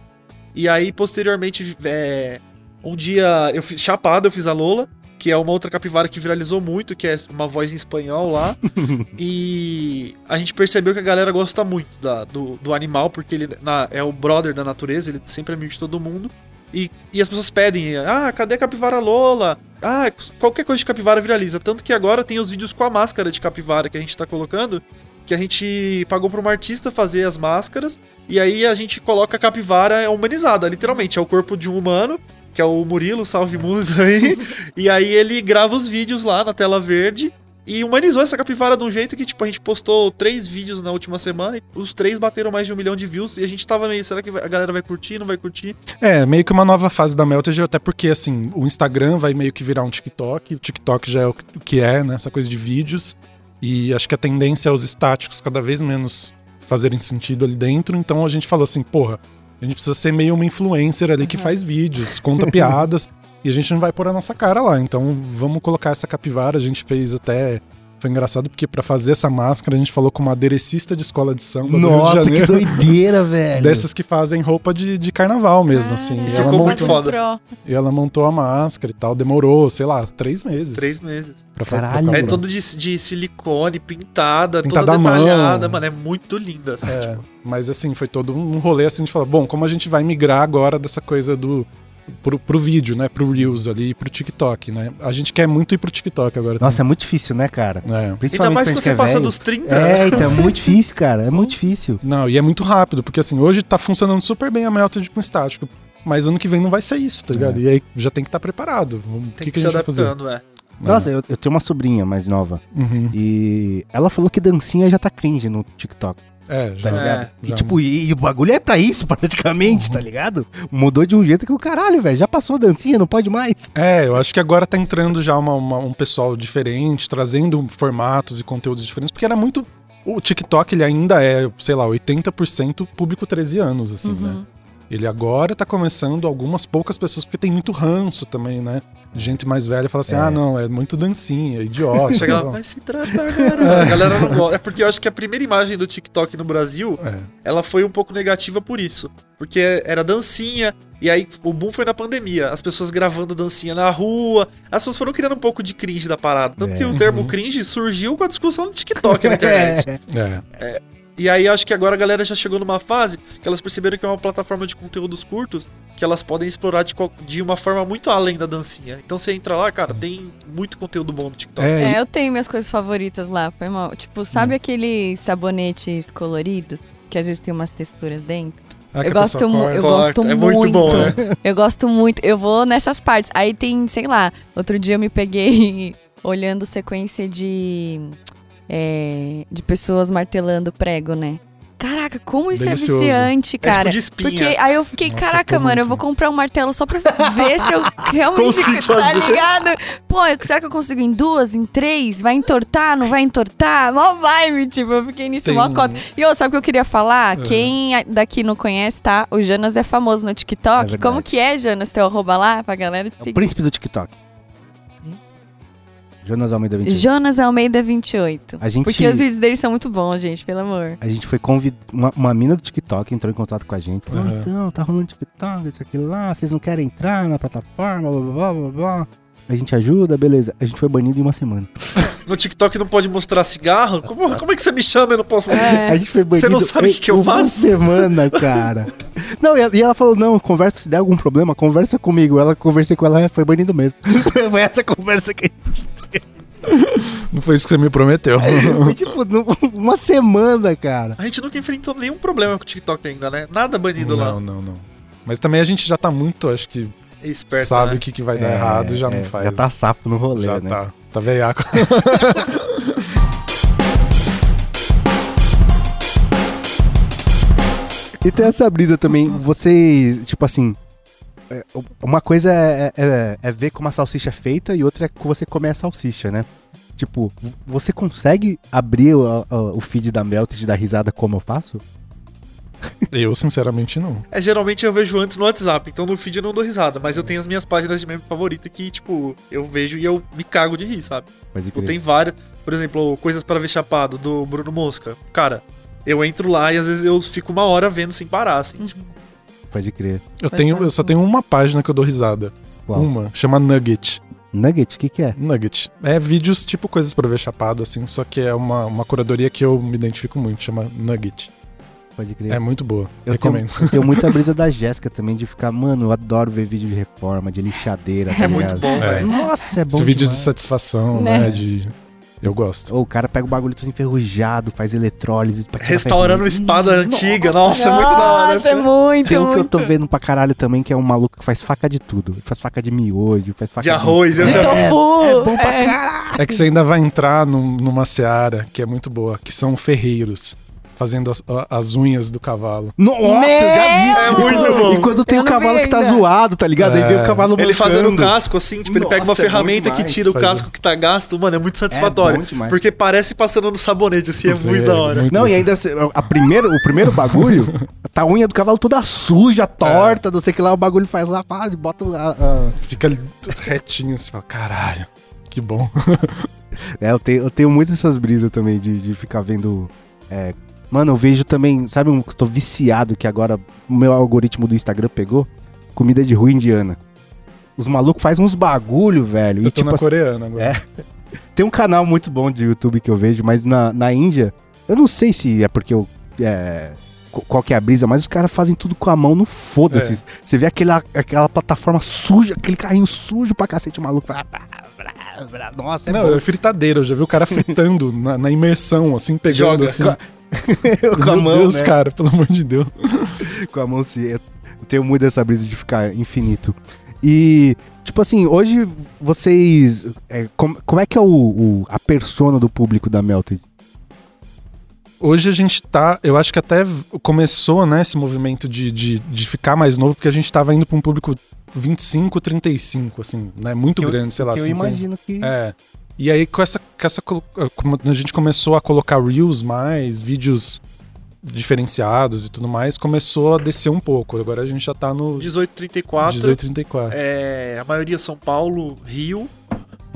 E aí, posteriormente, é, um dia, eu fiz, chapado, eu fiz a Lola, que é uma outra capivara que viralizou muito, que é uma voz em espanhol lá. e a gente percebeu que a galera gosta muito da- do, do animal, porque ele na- é o brother da natureza, ele sempre é amigo de todo mundo. E, e as pessoas pedem, ah, cadê a capivara Lola? Ah, qualquer coisa de capivara viraliza. Tanto que agora tem os vídeos com a máscara de capivara que a gente tá colocando, que a gente pagou pra uma artista fazer as máscaras, e aí a gente coloca a capivara humanizada, literalmente. É o corpo de um humano, que é o Murilo, salve Musa aí. e aí ele grava os vídeos lá na tela verde e humanizou essa capivara de um jeito que, tipo, a gente postou três vídeos na última semana e os três bateram mais de um milhão de views e a gente tava meio, será que a galera vai curtir, não vai curtir? É, meio que uma nova fase da Melted, até porque, assim, o Instagram vai meio que virar um TikTok, o TikTok já é o que é, né, essa coisa de vídeos, e acho que a tendência é os estáticos cada vez menos fazerem sentido ali dentro, então a gente falou assim, porra, a gente precisa ser meio uma influencer ali que faz vídeos, conta piadas, e a gente não vai pôr a nossa cara lá, então vamos colocar essa capivara, a gente fez até... Foi engraçado porque pra fazer essa máscara a gente falou com uma aderecista de escola de samba do Rio de Nossa, que doideira, velho. Dessas que fazem roupa de, de carnaval mesmo, assim. E ela, Ficou muito montou, foda. Pro. e ela montou a máscara e tal. Demorou, sei lá, três meses. Três meses. pra Caralho. pra É pronto. todo de, de silicone, pintada, Pintada toda à mão. detalhada, mano, é muito linda. Assim, É, tipo. mas assim, foi todo um rolê assim de falar, bom, como a gente vai migrar agora dessa coisa do. Pro, pro vídeo, né? Pro Reels ali, pro TikTok, né? A gente quer muito ir pro TikTok agora. Nossa, é muito difícil, né, cara? também. É. Principalmente Ainda mais quando você é passa velho. dos 30. É, então é muito difícil, cara. É muito difícil. Não, e é muito rápido, porque assim, hoje tá funcionando super bem a Melted com estático. Mas ano que vem não vai ser isso, tá ligado? E aí já tem que estar preparado. Vamos- O Tem que, que, que a se gente vai fazer? adaptando, é. Nossa, eu, eu tenho uma sobrinha mais nova. Uhum. E ela falou que dancinha já tá cringe no TikTok, É, tá já. ligado? É, e já. tipo, e, e o bagulho é pra isso, praticamente, tá ligado? Mudou de um jeito que o caralho, velho. Já passou a dancinha, não pode mais. É, eu acho que agora tá entrando já uma- uma- um pessoal diferente, trazendo formatos e conteúdos diferentes, porque era muito. O TikTok, ele ainda é, sei lá, 80% público 13 anos, assim, né? Ele agora tá começando algumas poucas pessoas, porque tem muito ranço também, né? Gente mais velha fala assim: É. ah, não, é muito dancinha, é idiota. Chega lá, vai se tratar agora. A galera não gosta. É porque eu acho que a primeira imagem do TikTok no Brasil, É. ela foi um pouco negativa por isso. Porque era dancinha, e aí o boom foi na pandemia. As pessoas gravando dancinha na rua. As pessoas foram criando um pouco de cringe da parada. Tanto É. que o termo Uhum. cringe surgiu com a discussão no TikTok na internet. É. É. E aí acho que agora a galera já chegou numa fase que elas perceberam que é uma plataforma de conteúdos curtos que elas podem explorar de, de uma forma muito além da dancinha. Então você entra lá, cara, tem muito conteúdo bom no TikTok. É, É, eu tenho minhas coisas favoritas lá, foi mal. Tipo, sabe aqueles sabonetes coloridos? Que às vezes tem umas texturas dentro? Ah, eu gosto, corta. eu gosto é muito. muito bom, né? Eu gosto muito. Eu vou nessas partes. Aí tem, sei lá, outro dia eu me peguei olhando sequência de. É, de pessoas martelando prego, né? Caraca, como isso Delicioso. é viciante, É cara. tipo de espinha. Porque aí eu fiquei, Nossa, caraca, eu mano, eu muito. vou comprar um martelo só pra ver se eu realmente. Consigo tá fazer. ligado? Pô, eu- será que eu consigo em duas, em três? Vai entortar, não vai entortar? Mó vibe, tipo, eu fiquei nisso Tem mó cota. E ô, sabe o que eu queria falar? É. Quem daqui não conhece, tá? O Jonas é famoso no É TikTok. verdade. Como que é, Jonas? Teu arroba lá pra galera É o príncipe do TikTok. Jonas Almeida 28. Jonas Almeida 28. A gente- Porque os vídeos dele são muito bons, gente, pelo amor. A gente foi convidar. Uma, uma mina do TikTok entrou em contato com a gente. Falou, Aham. então, tá rolando TikTok, isso aqui lá, vocês não querem entrar na plataforma, blá blá blá blá blá. A gente ajuda, beleza. A gente foi banido em uma semana. No TikTok não pode mostrar cigarro? Como, como é que você me chama e eu não posso? É. A gente foi banido. Você não sabe o que que eu em uma faço? semana, cara. não, e ela, e ela falou: não, conversa, se der algum problema, conversa comigo. Ela conversei com ela, é, foi banido mesmo. foi essa conversa que a gente teve. Não foi isso que você me prometeu. Foi tipo, uma semana, cara. A gente nunca enfrentou nenhum problema com o TikTok ainda, né? Nada banido não, lá. não, não. Mas também a gente já tá muito, acho que, Esperto, sabe né? o que, que vai dar É, errado e já é, não faz. Já tá safo no rolê, Já né? tá. Tá veiaco. E tem essa brisa também, você, tipo assim, é, uma coisa é, é- é ver como a salsicha é feita e outra é que você comer a salsicha, né? Tipo, você consegue abrir o, o- o feed da Melted e dar risada como eu faço? Eu, sinceramente, não. É, geralmente eu vejo antes no WhatsApp, então no feed eu não dou risada, mas eu tenho as minhas páginas de meme favorita que, tipo, eu vejo e eu me cago de rir, sabe? Pode Tipo, tem várias, por exemplo, Coisas para Ver Chapado, do Bruno Mosca. Cara, eu entro lá e às vezes eu fico uma hora vendo sem parar, assim. tipo, Pode crer. Eu, tenho, eu só tenho uma página que eu dou risada. Qual? Uma. Chama Nugget. Nugget, o que que é? Nugget. É vídeos tipo coisas pra ver chapado, assim, só que é uma, uma curadoria que eu me identifico muito, chama Nugget. Pode crer. É muito boa. eu, tenho, Recomendo. eu tenho muita brisa da Jéssica também de ficar, mano, eu adoro ver vídeo de reforma, de lixadeira. tá É muito ligado? bom, É. velho. Nossa, é bom vídeos de satisfação, Né? né? De. Eu gosto. Ou o cara pega o bagulho todo enferrujado, faz eletrólise pra tirar Restaurando espada antiga, nossa, é muito da hora. Nossa, é muito, Tem um que eu muito. tô vendo pra caralho também, que é um maluco que faz faca de tudo. Faz faca de miojo, faz faca De arroz, eu De já... tofu. É bom pra é. caralho. É que você ainda vai entrar num- numa seara que é muito boa, que são ferreiros. Fazendo as, as unhas do cavalo. Nossa, eu já vi. É muito bom. E quando tem Eu o cavalo que tá zoado, tá ligado? Aí vem É. o cavalo Ele fazendo o mancando. casco, assim, tipo, ele pega uma é ferramenta que tira o fazer. casco que tá gasto, mano, é muito satisfatório. bom demais. porque parece passando no sabonete, assim, é muito da hora. muito Não, e ainda a primeiro, o primeiro bagulho, tá a unha do cavalo toda suja, torta, não sei o que lá, o bagulho faz lá, pá, e bota a, a- Fica retinho assim, fala, caralho, que bom. É, eu tenho, eu tenho muitas essas brisas também de, de ficar vendo. é, Mano, eu vejo também, sabe um que eu tô viciado que agora o meu algoritmo do Instagram pegou? Comida de rua indiana. Os malucos fazem uns bagulho, velho. Eu e tô tipo na assim, coreana agora. É. tem um canal muito bom de YouTube que eu vejo, mas na, na Índia, eu não sei se é porque eu. É, qual que é a brisa, mas os caras fazem tudo com a mão no foda-se. É. Você vê aquela, aquela plataforma suja, aquele carrinho sujo pra cacete, o maluco fala. Nossa, é Não, bom. é fritadeira, eu já vi o cara fritando na, na imersão, assim, pegando Joga. assim. com a Meu mão, Deus, né? cara, pelo amor de Deus. com a mão se eu tenho muito essa brisa de ficar infinito. E, tipo assim, hoje vocês. é, como, como é que é o, o- a persona do público da Melted? Hoje a gente tá, eu acho que até começou, né, esse movimento de, de, de ficar mais novo, porque a gente tava indo pra um público 25, 35, assim, né, muito Eu- grande, sei lá. eu assim, imagino que. É. E aí, com essa, com essa. Como a gente começou a colocar Reels mais, vídeos diferenciados e tudo mais, começou a descer um pouco. Agora a gente já tá no 1834. 1834. É, a maioria São Paulo, Rio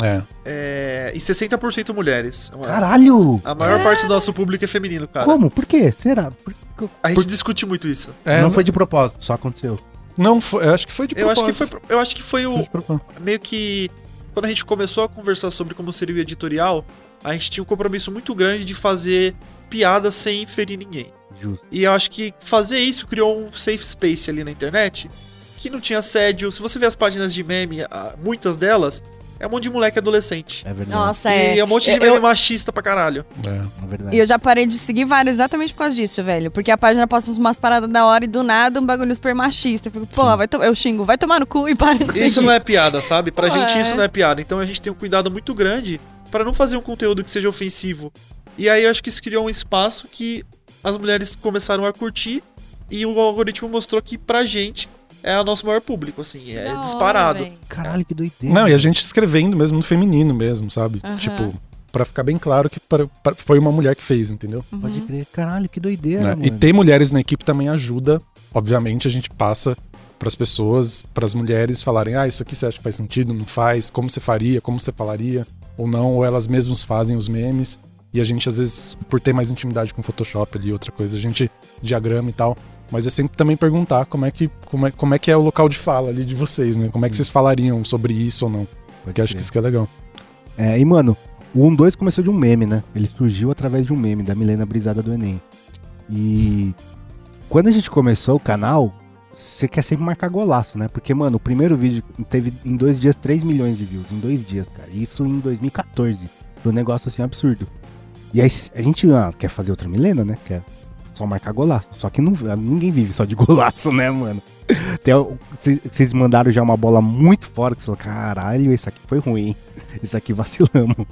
É. é, e 60% mulheres. Caralho! A maior parte do nosso público é feminino, cara. Como? Por quê? Será? Por- A gente discute muito isso. É, não foi de propósito, só aconteceu. Não foi. Eu acho que foi de Eu acho que foi, propósito. eu acho que foi Foi o propósito. meio que quando a gente começou a conversar sobre como seria o editorial, a gente tinha um compromisso muito grande de fazer piadas sem ferir ninguém. Justo. E eu acho que fazer isso criou um safe space ali na internet que não tinha assédio. Se você vê as páginas de meme, ah, muitas delas é um monte de moleque adolescente. É verdade. Nossa, E é. é um monte de Eu- meme machista pra caralho. É. É verdade. E eu já parei de seguir vários exatamente por causa disso, velho. Porque a página posta umas paradas da hora e do nada um bagulho super machista. Eu fico, pô, vai to- eu xingo, vai tomar no cu e para de seguir. Isso não é piada, sabe? Pra Pô, gente é. isso não é piada. Então a gente tem um cuidado muito grande pra não fazer um conteúdo que seja ofensivo. E aí eu acho que isso criou um espaço que as mulheres começaram a curtir e o algoritmo mostrou que pra gente é o nosso maior público, assim, é Da disparado. Caralho, que doideira. Não, e a gente escrevendo mesmo no feminino mesmo, sabe? Aham. Tipo, pra ficar bem claro que para- pra- foi uma mulher que fez, entendeu? Pode crer. Caralho, que doideira, Né? mano. E ter mulheres na equipe também ajuda. Obviamente, a gente passa pras pessoas, pras mulheres falarem: ah, isso aqui você acha que faz sentido? Não faz? Como você faria? Como você falaria? Ou não? Ou elas mesmas fazem os memes. E a gente, às vezes, por ter mais intimidade com Photoshop ali, outra coisa, a gente diagrama e tal. Mas é sempre também perguntar como é que, como é, como é, que é o local de fala ali de vocês, né? Como é que vocês falariam sobre isso ou não? Porque acho que isso que é legal. É, e mano, o 1-2 começou de um meme, né? Ele surgiu através de um meme da Milena Brisada do Enem. E quando a gente começou o canal, você quer sempre marcar golaço, né? Porque, mano, o primeiro vídeo teve em dois dias 3 milhões de views. Em dois dias, cara. Isso em 2014. Foi um negócio assim absurdo. E aí a gente ah, quer fazer outra Milena, né? Quer só marcar golaço. Só que não, ninguém vive só de golaço, né, mano? Vocês mandaram já uma bola muito fora que você falou, caralho, esse aqui foi ruim. Esse aqui vacilamos.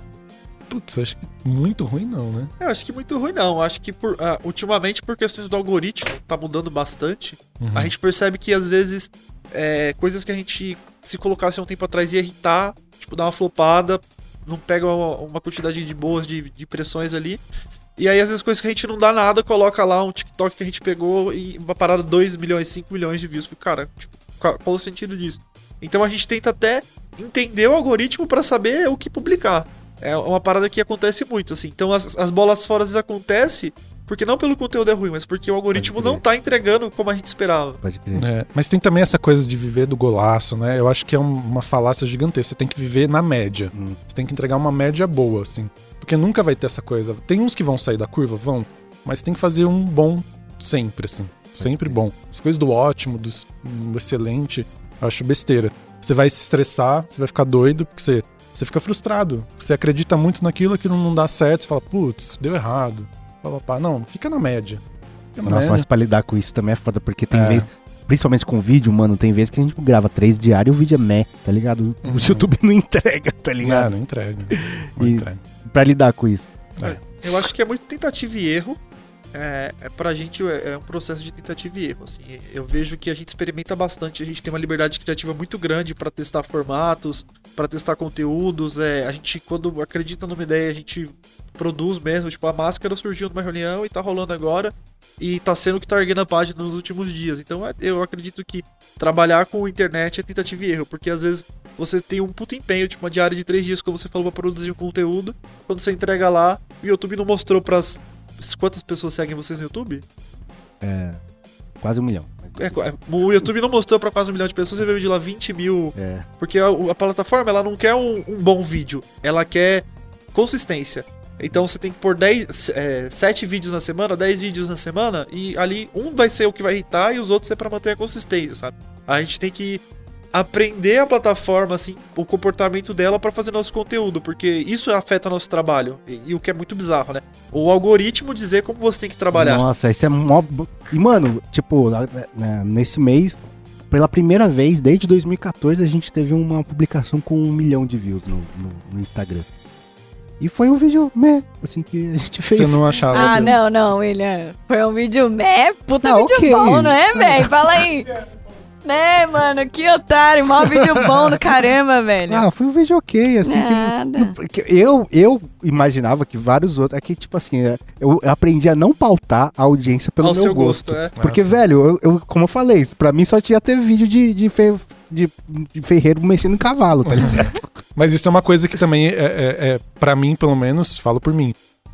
Putz, acho que muito ruim não, né? Eu acho que muito ruim não. Acho que por, ah, ultimamente, por questões do algoritmo, tá mudando bastante. Uhum. A gente percebe que às vezes é, coisas que a gente, se colocasse um tempo atrás, ia irritar, tipo, dar uma flopada, não pega uma, uma quantidade de boas de, de impressões ali. E aí, às vezes, coisas que a gente não dá nada, coloca lá um TikTok que a gente pegou e uma parada 2 milhões, 5 milhões de views. Cara, tipo, qual, qual o sentido disso? Então a gente tenta até entender o algoritmo pra saber o que publicar. É uma parada que acontece muito, assim. Então as, as bolas fora às vezes acontece porque não pelo conteúdo é ruim, mas porque o algoritmo não tá entregando como a gente esperava. Pode crer. É, mas tem também essa coisa de viver do golaço, né? Eu acho que é um- uma falácia gigantesca. Você tem que viver na média. Hum. Você tem que entregar uma média boa, assim. Porque nunca vai ter essa coisa. Tem uns que vão sair da curva, vão. Mas tem que fazer um bom sempre, assim. Sempre bom. As coisas do ótimo, do excelente, eu acho besteira. Você vai se estressar, você vai ficar doido, porque você, você fica frustrado. Você acredita muito naquilo, aquilo não dá certo, você fala, putz, deu errado. Pá, pá, pá. Não, fica na média. Fica na Nossa, média. mas pra lidar com isso também é foda, porque tem É. vezes, principalmente com vídeo, mano, tem vezes que a gente grava três diários e o vídeo é meh, tá ligado? O Uhum. YouTube não entrega, tá ligado? não entrega. Não E- entrega. Pra lidar com isso. É. Eu acho que é muito tentativa e erro. É, é, pra gente é, é um processo de tentativa e erro. Assim. Eu vejo que a gente experimenta bastante, a gente tem uma liberdade criativa muito grande pra testar formatos, pra testar conteúdos. É, a gente, quando acredita numa ideia, a gente produz mesmo. Tipo, a máscara surgiu numa reunião e tá rolando agora. E tá sendo que tá erguendo a página nos últimos dias. Então é, eu acredito que trabalhar com internet é tentativa e erro, porque às vezes você tem um puto empenho, tipo uma diária de três dias, como você falou, pra produzir um conteúdo. Quando você entrega lá, o YouTube não mostrou pras. Quantas pessoas seguem vocês no YouTube? Quase um milhão. É, é, o YouTube não mostrou pra quase um milhão de pessoas, você vê o vídeo lá 20 mil. É. Porque a, a plataforma ela não quer um, um bom vídeo, ela quer consistência. Então você tem que pôr 10, é, 7 vídeos na semana, 10 vídeos na semana, e ali um vai ser o que vai irritar e os outros é pra manter a consistência, sabe? A gente tem que aprender a plataforma, assim, o comportamento dela pra fazer nosso conteúdo, porque isso afeta nosso trabalho. E, e o que é muito bizarro, né? O algoritmo dizer como você tem que trabalhar. Nossa, isso é mó. E, mano, tipo, na- nesse mês, pela primeira vez desde 2014, a gente teve uma publicação com um milhão de views no, no- no Instagram. E foi um vídeo, meh, assim, que a gente fez. Você não achava. Ah, que- não, não, William. Foi um vídeo meh, puta Não, vídeo ok. bom, não é, velho? Fala aí. Né, mano, que otário, mó vídeo bom do caramba, velho. Ah, foi um vídeo ok, assim, que Nada. Porque eu, eu imaginava que vários outros. É que, tipo assim, é, eu aprendi a não pautar a audiência pelo Ao meu seu gosto. gosto, é. Porque, Ah, sim. velho, eu, eu- como eu falei, pra mim só tinha ter vídeo de, de, fe- de- de ferreiro mexendo em cavalo, tá ligado? Mas isso é uma coisa que também é, é, é para mim, pelo menos, falo por mim,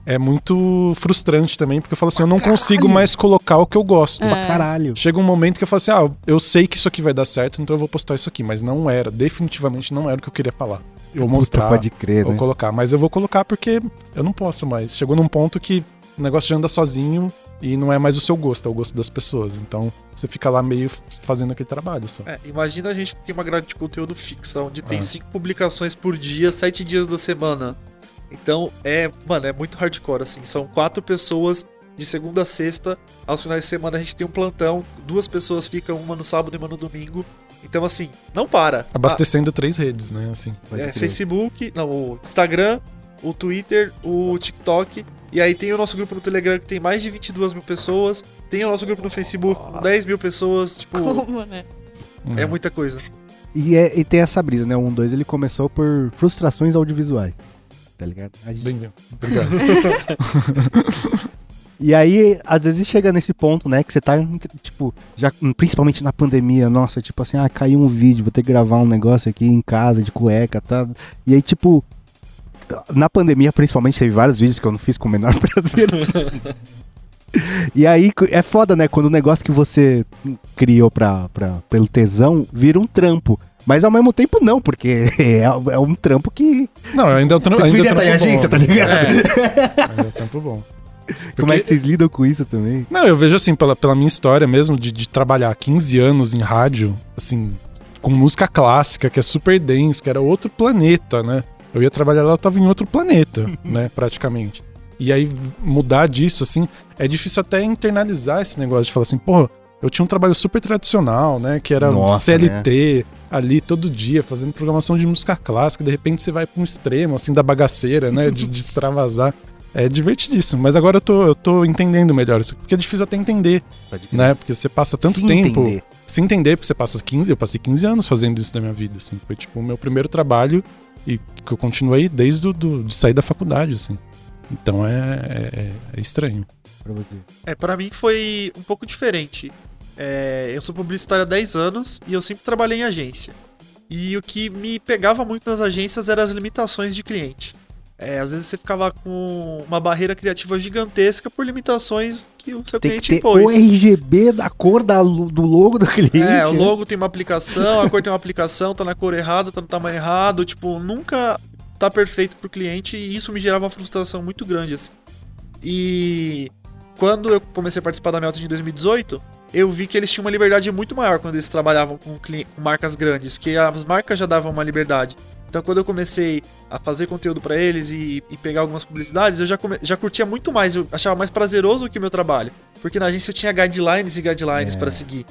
é muito frustrante também, porque eu falo assim, eu não consigo mais colocar o que eu gosto. É. pra caralho. Chega um momento que eu falo assim, ah, eu sei que isso aqui vai dar certo, então eu vou postar isso aqui, mas não era, definitivamente não era o que eu queria falar. Eu vou mostrar, Puta, pode crer, vou né? colocar, mas eu vou colocar porque eu não posso mais. Chegou num ponto que o negócio já anda sozinho e não é mais o seu gosto, é o gosto das pessoas. Então você fica lá meio fazendo aquele trabalho só. É, imagina a gente que tem uma grade de conteúdo fixa, onde tem Ah. cinco publicações por dia, sete dias da semana. Então, é, mano, é muito hardcore, assim. São quatro pessoas de segunda a sexta. Aos finais de semana a gente tem um plantão, duas pessoas ficam, uma no sábado e uma no domingo. Então, assim, não para. Abastecendo três redes, né? Assim. Pode É. Facebook, não, o Instagram, o Twitter, o TikTok. E aí tem o nosso grupo no Telegram que tem mais de 22 mil pessoas. Tem o nosso grupo no Facebook com 10 mil pessoas. Tipo, Como, né? é muita coisa. E, é- e tem essa brisa, né? O 1, 2 ele começou por frustrações audiovisuais. Tá ligado? A gente- Bem, obrigado. E aí, às vezes chega nesse ponto, né, que você tá, tipo, já, principalmente na pandemia, nossa, tipo assim, ah, caiu um vídeo, vou ter que gravar um negócio aqui em casa, de cueca, tá? E aí, tipo, na pandemia, principalmente, teve vários vídeos que eu não fiz com o menor prazer. e aí, é foda, né, quando o negócio que você criou pra, pra, pelo tesão vira um trampo. Mas ao mesmo tempo não, porque é, é um trampo que Não, ainda é um trampo, ainda é um estar em trampo agência, bom. tá ligado? Ainda é um trampo bom. Como é Porque- que vocês lidam com isso também? Não, eu vejo assim, pela, pela minha história mesmo, de, de trabalhar 15 anos em rádio, assim, com música clássica, que é super denso, que era outro planeta, né? Eu ia trabalhar lá, eu tava em outro planeta, né, praticamente. E aí mudar disso, assim, é difícil até internalizar esse negócio de falar assim, pô, eu tinha um trabalho super tradicional, né? Que era Nossa, CLT, ali todo dia, fazendo programação de música clássica, de repente você vai pra um extremo, assim, da bagaceira, né? De, de extravasar. É divertidíssimo, mas agora eu tô, eu tô entendendo melhor isso, porque é difícil até entender, né? Porque você passa tanto Se tempo entender. se entender, porque você passa 15, eu passei 15 anos fazendo isso na minha vida, assim. Foi tipo o meu primeiro trabalho e que eu continuei desde o do, de sair da faculdade, assim. Então é, é, é estranho. É, pra mim foi um pouco diferente. É, eu sou publicitário há 10 anos e eu sempre trabalhei em agência. E o que me pegava muito nas agências eram as limitações de cliente. É, às vezes você ficava com uma barreira criativa gigantesca por limitações que o seu Tem que cliente ter impôs. o RGB da cor da, do logo do cliente. É, o logo tem uma aplicação, a cor tem uma aplicação, tá na cor errada, tá no tamanho errado, tipo, nunca tá perfeito pro cliente e isso me gerava uma frustração muito grande, assim. E quando eu comecei a participar da Melton em 2018, eu vi que eles tinham uma liberdade muito maior quando eles trabalhavam com, com marcas grandes, que as marcas já davam uma liberdade. Então, quando eu comecei a fazer conteúdo pra eles e, e pegar algumas publicidades, eu já, já curtia muito mais, eu achava mais prazeroso que o meu trabalho. Porque na agência eu tinha guidelines e guidelines É. pra seguir.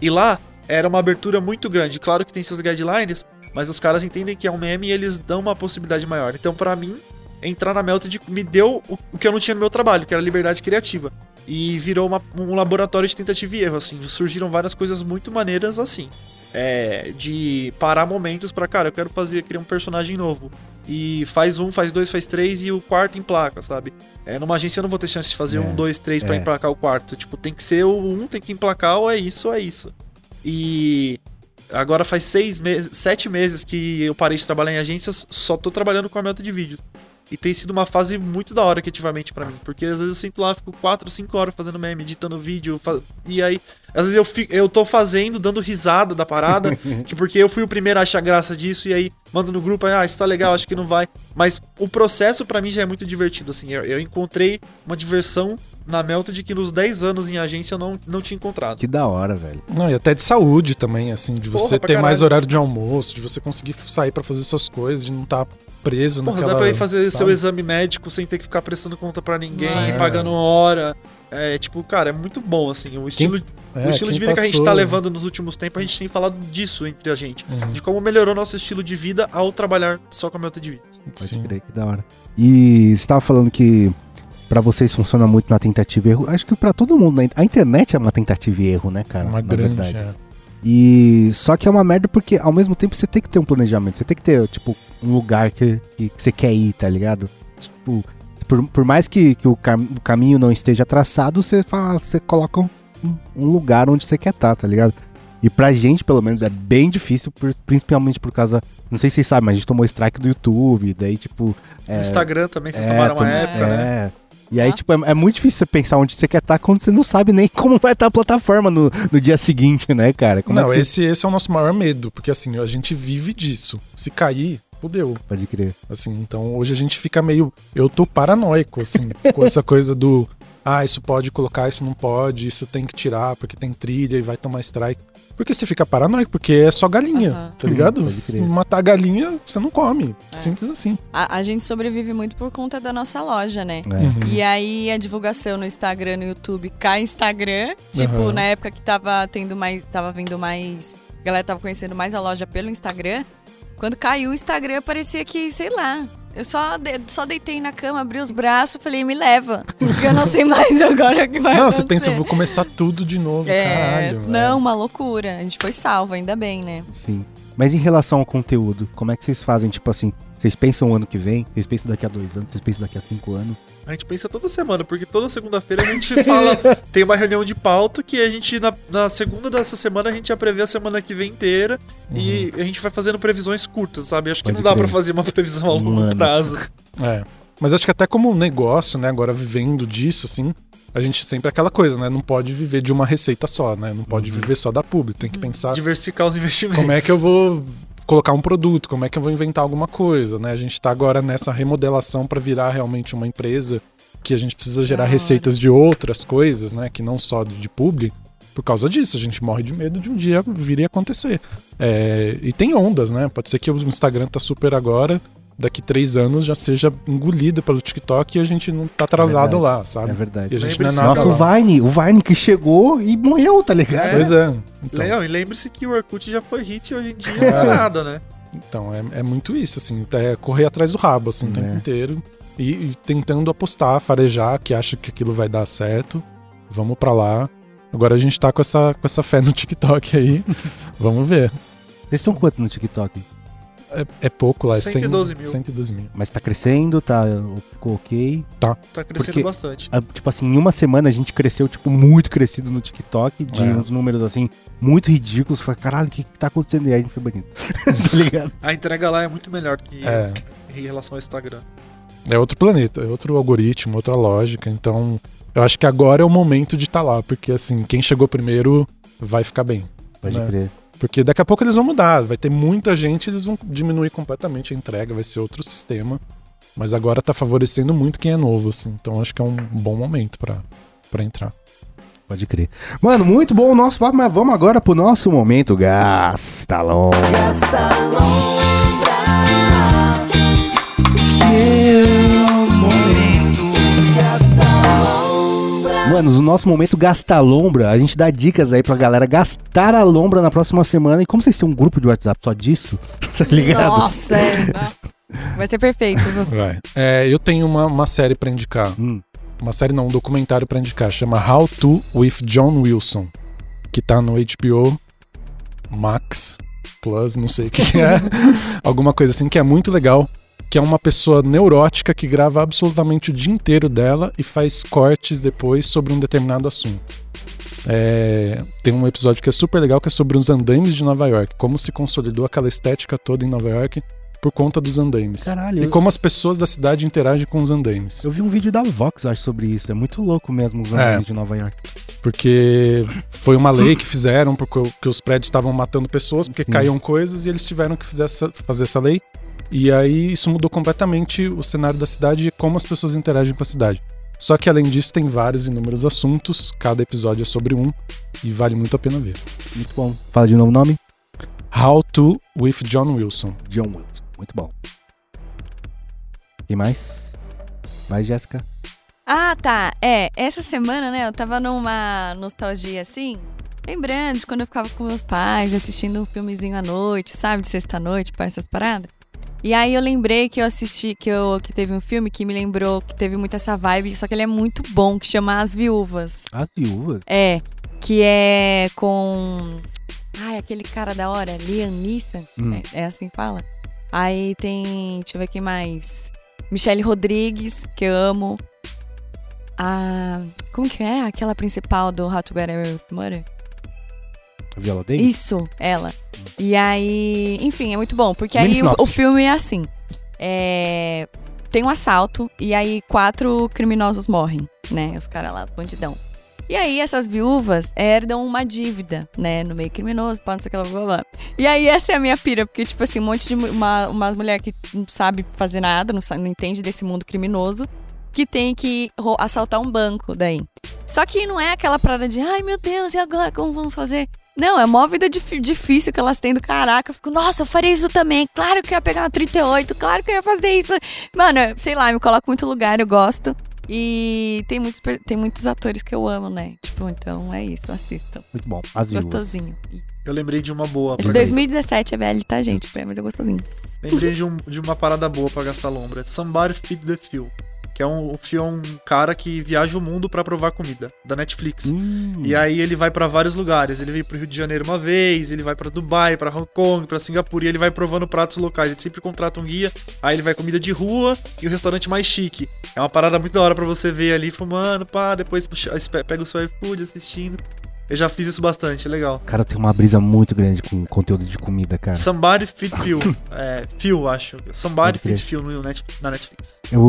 E lá era uma abertura muito grande. Claro que tem seus guidelines, mas os caras entendem que é um meme e eles dão uma possibilidade maior. Então, pra mim, entrar na Melted me deu o, o que eu não tinha no meu trabalho, que era liberdade criativa. E virou uma- um laboratório de tentativa e erro, assim. Surgiram várias coisas muito maneiras assim. É, de parar momentos pra, cara, eu quero fazer, criar um personagem novo. E faz um, faz dois, faz três e o quarto emplaca, sabe? É, numa agência eu não vou ter chance de fazer É, um, dois, três pra é. emplacar o quarto. Tipo, tem que ser o um, tem que emplacar, ou é isso, ou é isso. E agora faz seis meses, sete meses que eu parei de trabalhar em agências, só tô trabalhando com a meta de vídeo. E tem sido uma fase muito da hora criativamente pra mim. Porque às vezes eu sinto lá, fico 4, 5 horas fazendo meme, editando vídeo. fa- E aí, às vezes eu, fico, eu tô fazendo, dando risada da parada. que porque eu fui o primeiro a achar graça disso. E aí, mando no grupo, ah, isso tá legal, acho que não vai. Mas o processo pra mim já é muito divertido, assim. Eu, eu encontrei uma diversão na Melted que nos 10 anos em agência eu não, não tinha encontrado. Que da hora, velho. Não, e até de saúde também, assim, de Porra, você ter mais horário de almoço, de você conseguir sair pra fazer suas coisas, de não estar preso Porra, naquela... dá pra ir fazer seu sabe? exame médico sem ter que ficar prestando conta pra ninguém, É. pagando hora. É, tipo, cara, é muito bom, assim. O estilo, É, o estilo de quem vida que a gente passou- tá levando nos últimos tempos, a gente tem falado disso entre a gente. Uhum, De como melhorou nosso estilo de vida ao trabalhar só com a meta de vida. Pode sim. crer, que da hora. E você tava falando que pra vocês funciona muito na tentativa e erro. Acho que pra todo mundo, né? a internet é uma tentativa e erro, né, cara? Uma Na grande... verdade. é. E só que é uma merda porque ao mesmo tempo você tem que ter um planejamento, você tem que ter, tipo, um lugar que, que, que você quer ir, tá ligado? Tipo, por, por mais que, que o, cam- o caminho não esteja traçado, você fala, você coloca um, um lugar onde você quer estar, tá ligado? E pra gente, pelo menos, é bem difícil, por- principalmente por causa. Não sei se vocês sabem, mas a gente tomou strike do YouTube, daí, tipo. No Instagram também, vocês é, tomaram uma época, né? é. E aí, Ah. tipo, é, é muito difícil você pensar onde você quer estar quando você não sabe nem como vai estar a plataforma no, no dia seguinte, né, cara? Como Não, é que você esse, esse é o nosso maior medo, porque assim, a gente vive disso. Se cair, fudeu. pode crer? Assim, então hoje a gente fica meio. Eu tô paranoico, assim, com essa coisa do. Ah, isso pode colocar, isso não pode, isso tem que tirar, porque tem trilha e vai tomar strike. Porque você fica paranoico, porque é só galinha, Aham. tá ligado? Pode Se matar galinha, você não come. É. Simples assim. A, a gente sobrevive muito por conta da nossa loja, né? É. Uhum. E aí a divulgação no Instagram, no YouTube, cai Instagram. Tipo, Aham. na época que tava tendo mais. Tava vendo mais. A galera tava conhecendo mais a loja pelo Instagram. Quando caiu o Instagram, parecia que, sei lá. Eu só, de- só deitei na cama, abri os braços, falei, me leva. Porque eu não sei mais agora o que vai Não, acontecer. você pensa, eu vou começar tudo de novo, É, caralho. não, é. uma loucura. A gente foi salvo, ainda bem, né? Sim. Mas em relação ao conteúdo, como é que vocês fazem? Tipo assim, vocês pensam o ano que vem? Vocês pensam daqui a dois anos? Vocês pensam daqui a cinco anos? A gente pensa toda semana, porque toda segunda-feira a gente fala. tem uma reunião de pauta que a gente, na, na segunda dessa semana, a gente já prevê a semana que vem inteira. E a gente vai fazendo previsões curtas, sabe? Acho que Uhum. Pode não dá crer. pra fazer uma previsão a longo Mano. prazo. É. Mas acho que até como negócio, né, agora vivendo disso, assim, a gente sempre é aquela coisa, né? Não pode viver de uma receita só, né? Não pode Uhum. viver só da publi. Tem que pensar Diversificar os investimentos. como é que eu vou colocar um produto, como é que eu vou inventar alguma coisa, né? A gente tá agora nessa remodelação para virar realmente uma empresa que a gente precisa gerar hora. receitas de outras coisas, né? Que não só de, de publi. Por causa disso, a gente morre de medo de um dia vir e acontecer. É, e tem ondas, né? Pode ser que o Instagram tá super agora daqui três anos já seja engolido pelo TikTok e a gente não tá atrasado verdade. lá, É sabe? verdade. E a gente não é nada Nossa, o lá. Vine, o Vine que chegou e morreu, tá ligado? Pois é. Então, Leão, e lembre-se que o Orkut já foi hit hoje em dia, É. não é nada, né? então é, é muito isso, assim, é correr atrás do rabo, assim, o tempo É. inteiro. E, e tentando apostar, farejar, que acha que aquilo vai dar certo. Vamos pra lá. Agora a gente tá com essa, com essa fé no TikTok aí. Vamos ver. Vocês estão quanto no TikTok? É, é pouco lá, é 112 100, mil. 112 mil. Mas tá crescendo, tá, ficou ok. Tá crescendo Porque- bastante. Tipo assim, em uma semana a gente cresceu, tipo, muito crescido no TikTok, de É. uns números assim, muito ridículos. Falei, caralho, o que, que tá acontecendo? E aí a gente foi banido. tá ligado? A entrega lá é muito melhor que É. em relação ao Instagram. É outro planeta, é outro algoritmo, outra lógica. Então, eu acho que agora é o momento de estar lá, porque assim, quem chegou primeiro vai ficar bem. Pode Né? crer. Porque daqui a pouco eles vão mudar, vai ter muita gente, eles vão diminuir completamente a entrega, vai ser outro sistema. Mas agora tá favorecendo muito quem é novo, assim. Então acho que é um bom momento pra entrar. Pode crer. Mano, muito bom o nosso papo, mas vamos agora pro nosso momento Gastalon. Manos, o nosso momento Gasta Lombra, a gente dá dicas aí pra galera gastar a lombra na próxima semana. E como vocês têm um grupo de WhatsApp só disso, tá ligado? Nossa, é. Vai ser perfeito. viu? Vai. É, eu tenho uma, uma série pra indicar. Hum, Uma série não, um documentário pra indicar. Chama How to with John Wilson. Que tá no HBO Max Plus, não sei o que é. Alguma coisa assim que é muito legal. Que é uma pessoa neurótica que grava absolutamente o dia inteiro dela e faz cortes depois sobre um determinado assunto. É, tem um episódio que é super legal que é sobre os andaimes de Nova York. Como se consolidou aquela estética toda em Nova York por conta dos andaimes. Caralho, E como as pessoas da cidade interagem com os andaimes. Eu vi um vídeo da Vox, acho, sobre isso. É muito louco mesmo os É. amigos de Nova York. Porque foi uma lei que fizeram, porque os prédios estavam matando pessoas, porque Sim. caíam coisas e eles tiveram que fazer essa, fazer essa lei. E aí isso mudou completamente o cenário da cidade e como as pessoas interagem com a cidade. Só que além disso tem vários inúmeros assuntos, cada episódio é sobre um e vale muito a pena ver. Muito bom. Fala de novo o nome? How to with John Wilson. John Wilson. Muito bom. Quem mais? Vai, Jéssica. Ah, tá. É, essa semana, né, eu tava numa nostalgia assim, lembrando de quando eu ficava com meus pais, assistindo um filmezinho à noite, sabe, de sexta-noite, para essas paradas. E aí eu lembrei que eu assisti, que, eu, que teve um filme que me lembrou que teve muito essa vibe, só que ele é muito bom, que chama As Viúvas. As viúvas. É, que é com. Ai, aquele cara da hora, Liam Neeson. Hum. É, é assim que fala? Aí tem. Deixa eu ver quem mais. Michelle Rodrigues, que eu amo. A. Como que é? Aquela principal do How to Get Away with Murder? Viola Davis? Isso, ela. E aí, enfim, é muito bom, porque Mini aí o, o filme é assim. É, tem um assalto e aí quatro criminosos morrem, né? Os caras lá, bandidão. E aí essas viúvas herdam uma dívida, né? No meio criminoso, pá, não sei o que, blá, blá, blá. E aí essa é a minha pira, porque, tipo assim, um monte de... Uma, uma mulher que não sabe fazer nada, não, sabe, não entende desse mundo criminoso, que tem que assaltar um banco daí. Só que não é aquela parada de, ai meu Deus, e agora como vamos fazer? Não, é uma vida dif- difícil que elas têm do caraca. Eu fico, nossa, eu faria isso também. Claro que eu ia pegar uma 38, claro que eu ia fazer isso. Mano, eu- sei lá, me coloco em muito lugar, eu gosto. E tem muitos, tem muitos atores que eu amo, né? Tipo, então é isso, assistam. Muito bom. As. Gostosinho. Eu lembrei de uma boa. É de pra- 2017, é velho, tá, gente? Mas é gostosinho. Lembrei de, um- de uma parada boa pra gastar lombra. Somebody Feed the Phil. Que é um, o é um cara que viaja o mundo pra provar comida, da Netflix. Hum, E aí ele vai pra vários lugares. Ele veio pro Rio de Janeiro uma vez, ele vai pra Dubai, pra Hong Kong, pra Singapura, e ele vai provando pratos locais. Ele sempre contrata um guia, aí ele vai comida de rua e o restaurante mais chique. É uma parada muito da hora pra você ver ali, fumando, pá, depois puxa- pega o seu iFood assistindo. Eu já fiz isso bastante, é legal. Cara, tem uma brisa muito grande com conteúdo de comida, cara. Somebody Feed Phil. é, Phil, acho. Somebody. Feed Phil no Net- na Netflix. Eu,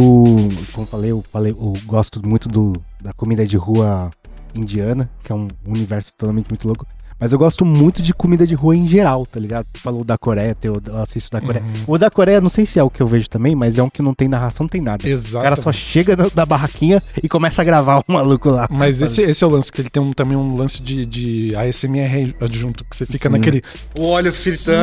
como eu falei, eu falei, eu gosto muito do, da comida de rua indiana, que é um universo totalmente muito louco. Mas eu gosto muito de comida de rua em geral, tá ligado? Tu Falou da Coreia, eu assisto da Coreia. Uhum. O da Coreia, não sei se é o que eu vejo também, mas é um que não tem narração, não tem nada. O Exato. cara só chega na, da barraquinha e começa a gravar o maluco lá. Mas esse, esse é o lance, que ele tem um- também um lance de, de ASMR adjunto, que você fica Sim. naquele. O óleo fritando.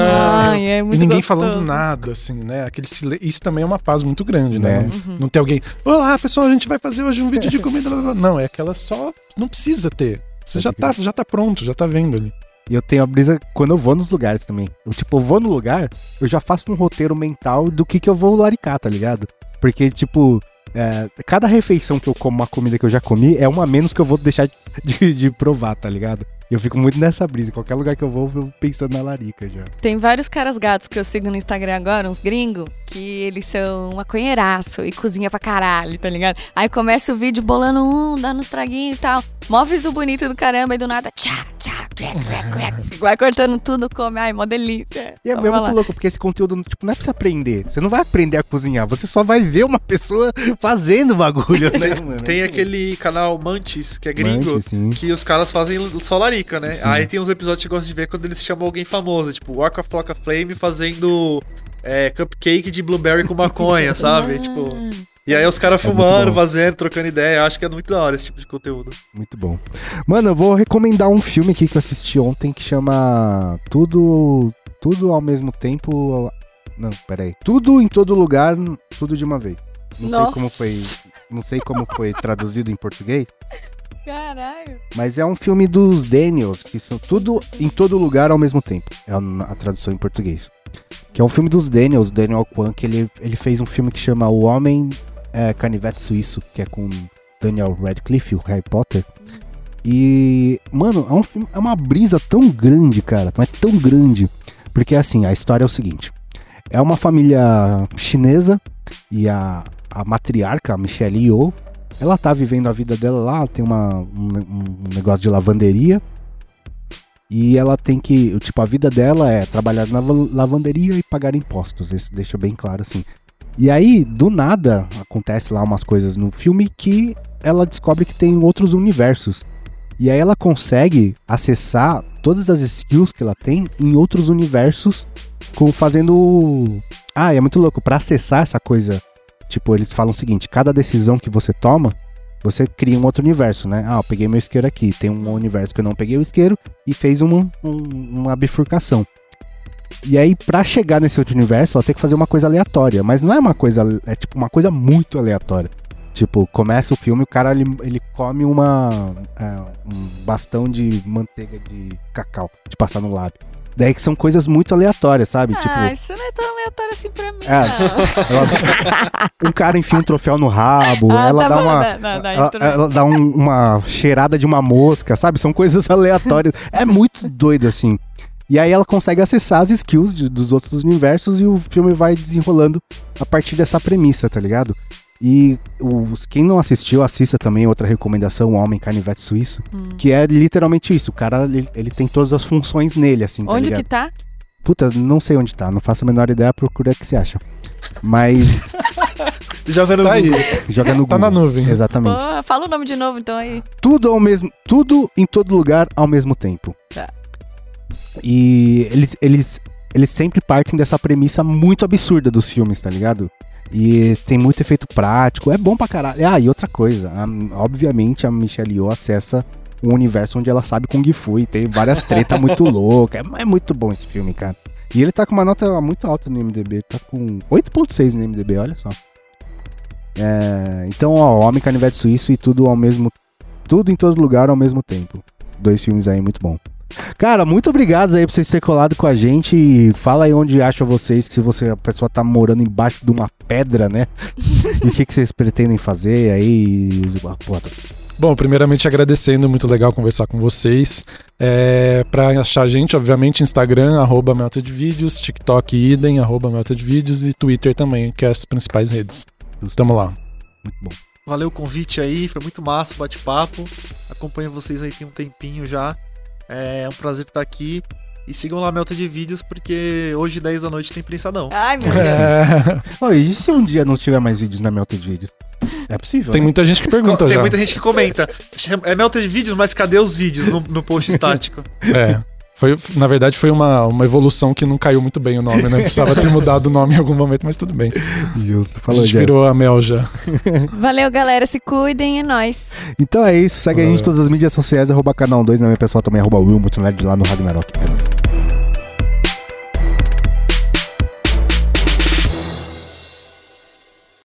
Ai, é muito E ninguém gostoso. falando nada, assim, né? Aquele Isso também é uma paz muito grande, né? Né? Não, não tem alguém. Olá, pessoal, a gente vai fazer hoje um vídeo de comida. blá, blá, blá." Não, é aquela só. Não precisa ter. Você já tá, já tá pronto, já tá vendo ali. E eu tenho a brisa quando eu vou nos lugares também. Eu, tipo, eu vou no lugar, eu já faço um roteiro mental do que que eu vou laricar, tá ligado? Porque, tipo, é, cada refeição que eu como uma comida que eu já comi é uma menos que eu vou deixar de, de provar, tá ligado? Eu fico muito nessa brisa. Qualquer lugar que eu vou, eu vou pensando na larica já. Tem vários caras gatos que eu sigo no Instagram agora, uns gringos, que eles são maconheiraço e cozinha pra caralho, tá ligado? Aí começa o vídeo bolando um, dando uns traguinhos e tal. Mó viso bonito do caramba e do nada, tchá, tchá, crack, crack, crack. Vai cortando tudo, come, ai, mó delícia. E é, é vai muito louco, porque esse conteúdo, tipo, não é pra você aprender. Você não vai aprender a cozinhar, você só vai ver uma pessoa fazendo bagulho, né, mano? Tem aquele canal Mantis, que é gringo, Mantis, que os caras fazem só larica, né? Sim. Aí tem uns episódios que eu gosto de ver quando eles chamam alguém famoso, tipo Walk of Flock of Flame fazendo é, cupcake de blueberry com maconha, sabe? tipo, e aí os caras É fumando, fazendo, trocando ideia. Eu acho que é muito da hora esse tipo de conteúdo. Muito bom. Mano, eu vou recomendar um filme aqui que eu assisti ontem que chama Tudo Tudo ao mesmo tempo. Não, peraí. Tudo em todo lugar, tudo de uma vez. Não sei Nossa. como foi, não sei como foi traduzido em português, Caralho. mas é um filme dos Daniels, que são tudo em todo lugar ao mesmo tempo. É a tradução em português. Que é um filme dos Daniels, Daniel Kwan, que ele, ele fez um filme que chama O Homem é, Canivete Suíço, que é com Daniel Radcliffe, o Harry Potter. E, mano, é, um filme- é uma brisa tão grande, cara, mas tão grande. Porque, assim, a história é o seguinte: é uma família chinesa e a, a matriarca, a Michelle Yeoh, ela tá vivendo a vida dela lá, tem uma, um, um negócio de lavanderia. E ela tem que, tipo, a vida dela é trabalhar na va- lavanderia e pagar impostos. Isso deixa bem claro assim. E aí, do nada, acontece lá umas coisas no filme que ela descobre que tem outros universos. E aí ela consegue acessar todas as skills que ela tem em outros universos, com fazendo. Ah, é muito louco. Pra acessar essa coisa, tipo, eles falam o seguinte: cada decisão que você toma, você cria um outro universo, né? Ah, eu peguei meu isqueiro aqui. Tem um universo que eu não peguei o isqueiro e fez uma, um- uma bifurcação. E aí, pra chegar nesse outro universo, ela tem que fazer uma coisa aleatória. Mas não é uma coisa. É tipo uma coisa muito aleatória. Tipo, começa o filme, o cara ele, ele come uma. é, um bastão de manteiga de cacau, de passar no lábio. Daí que são coisas muito aleatórias, sabe? Ah, tipo, isso não é tão aleatório assim pra mim, É. ela- um cara enfia um troféu no rabo, Ah, ela tá dá bom, uma. dá- dá- dá, ela, ela dá um- uma cheirada de uma mosca, sabe? São coisas aleatórias. É muito doido, assim. E aí ela consegue acessar as skills de- dos outros universos e o filme vai desenrolando a partir dessa premissa, tá ligado? E os, quem não assistiu, assista também outra recomendação, O Homem Canivete Suíço, Hum. que é literalmente isso. O cara, ele, ele tem todas as funções nele, assim, tá Onde ligado? que tá? Puta, não sei onde tá, não faço a menor ideia, procura o que você acha. Mas Joga no Tá aí. Google. joga no Tá Google. na nuvem. Exatamente. Pô, fala o nome de novo, então aí. tudo ao mesmo tudo em todo lugar ao mesmo tempo Tá. e eles eles eles sempre partem dessa premissa muito absurda dos filmes tá ligado e tem muito efeito prático é bom pra caralho ah e outra coisa a- obviamente a Michelle Yeoh acessa um universo onde ela sabe Kung Fu e tem várias tretas muito loucas é, é muito bom esse filme cara e ele tá com uma nota muito alta no MDB tá com 8.6 no MDB olha só é, então ó Homem Canivete Suíço e tudo ao mesmo tudo em todo lugar ao mesmo tempo. Dois filmes aí muito bom. Cara, muito obrigado aí por vocês terem colado com a gente. E fala aí onde acha vocês que se você a pessoa tá morando embaixo de uma pedra, né? e o que, que vocês pretendem fazer aí? Pô, Bom, primeiramente agradecendo, muito legal conversar com vocês. É, para achar a gente, obviamente, Instagram, arroba Vídeos, TikTok idem, arroba Vídeos e Twitter também, que é as principais redes. Tamo lá. muito bom. Valeu o convite aí, foi muito massa o bate-papo. Acompanho vocês aí tem um tempinho já. É um prazer estar aqui. E sigam lá a Melta de Vídeos, porque hoje, 10 da noite, tem prensadão. Ai, meu Deus. É, Ô, e se um dia não tiver mais vídeos na Melted Vídeos? É possível, tem né? muita gente que pergunta Tem já. muita gente que comenta. É Melta de Vídeos, mas cadê os vídeos no, no post estático? É. Foi, na verdade, foi uma, uma evolução que não caiu muito bem o nome, né? Precisava ter mudado o nome em algum momento, mas tudo bem. Justo. A gente Jéssica. virou a Mel já. Valeu, galera. Se cuidem, é nóis. Então é isso. Segue a gente em Valeu. todas as mídias sociais, arroba canal 2, na minha pessoal também, arroba Will, muito nerd lá no Ragnarok. É nóis.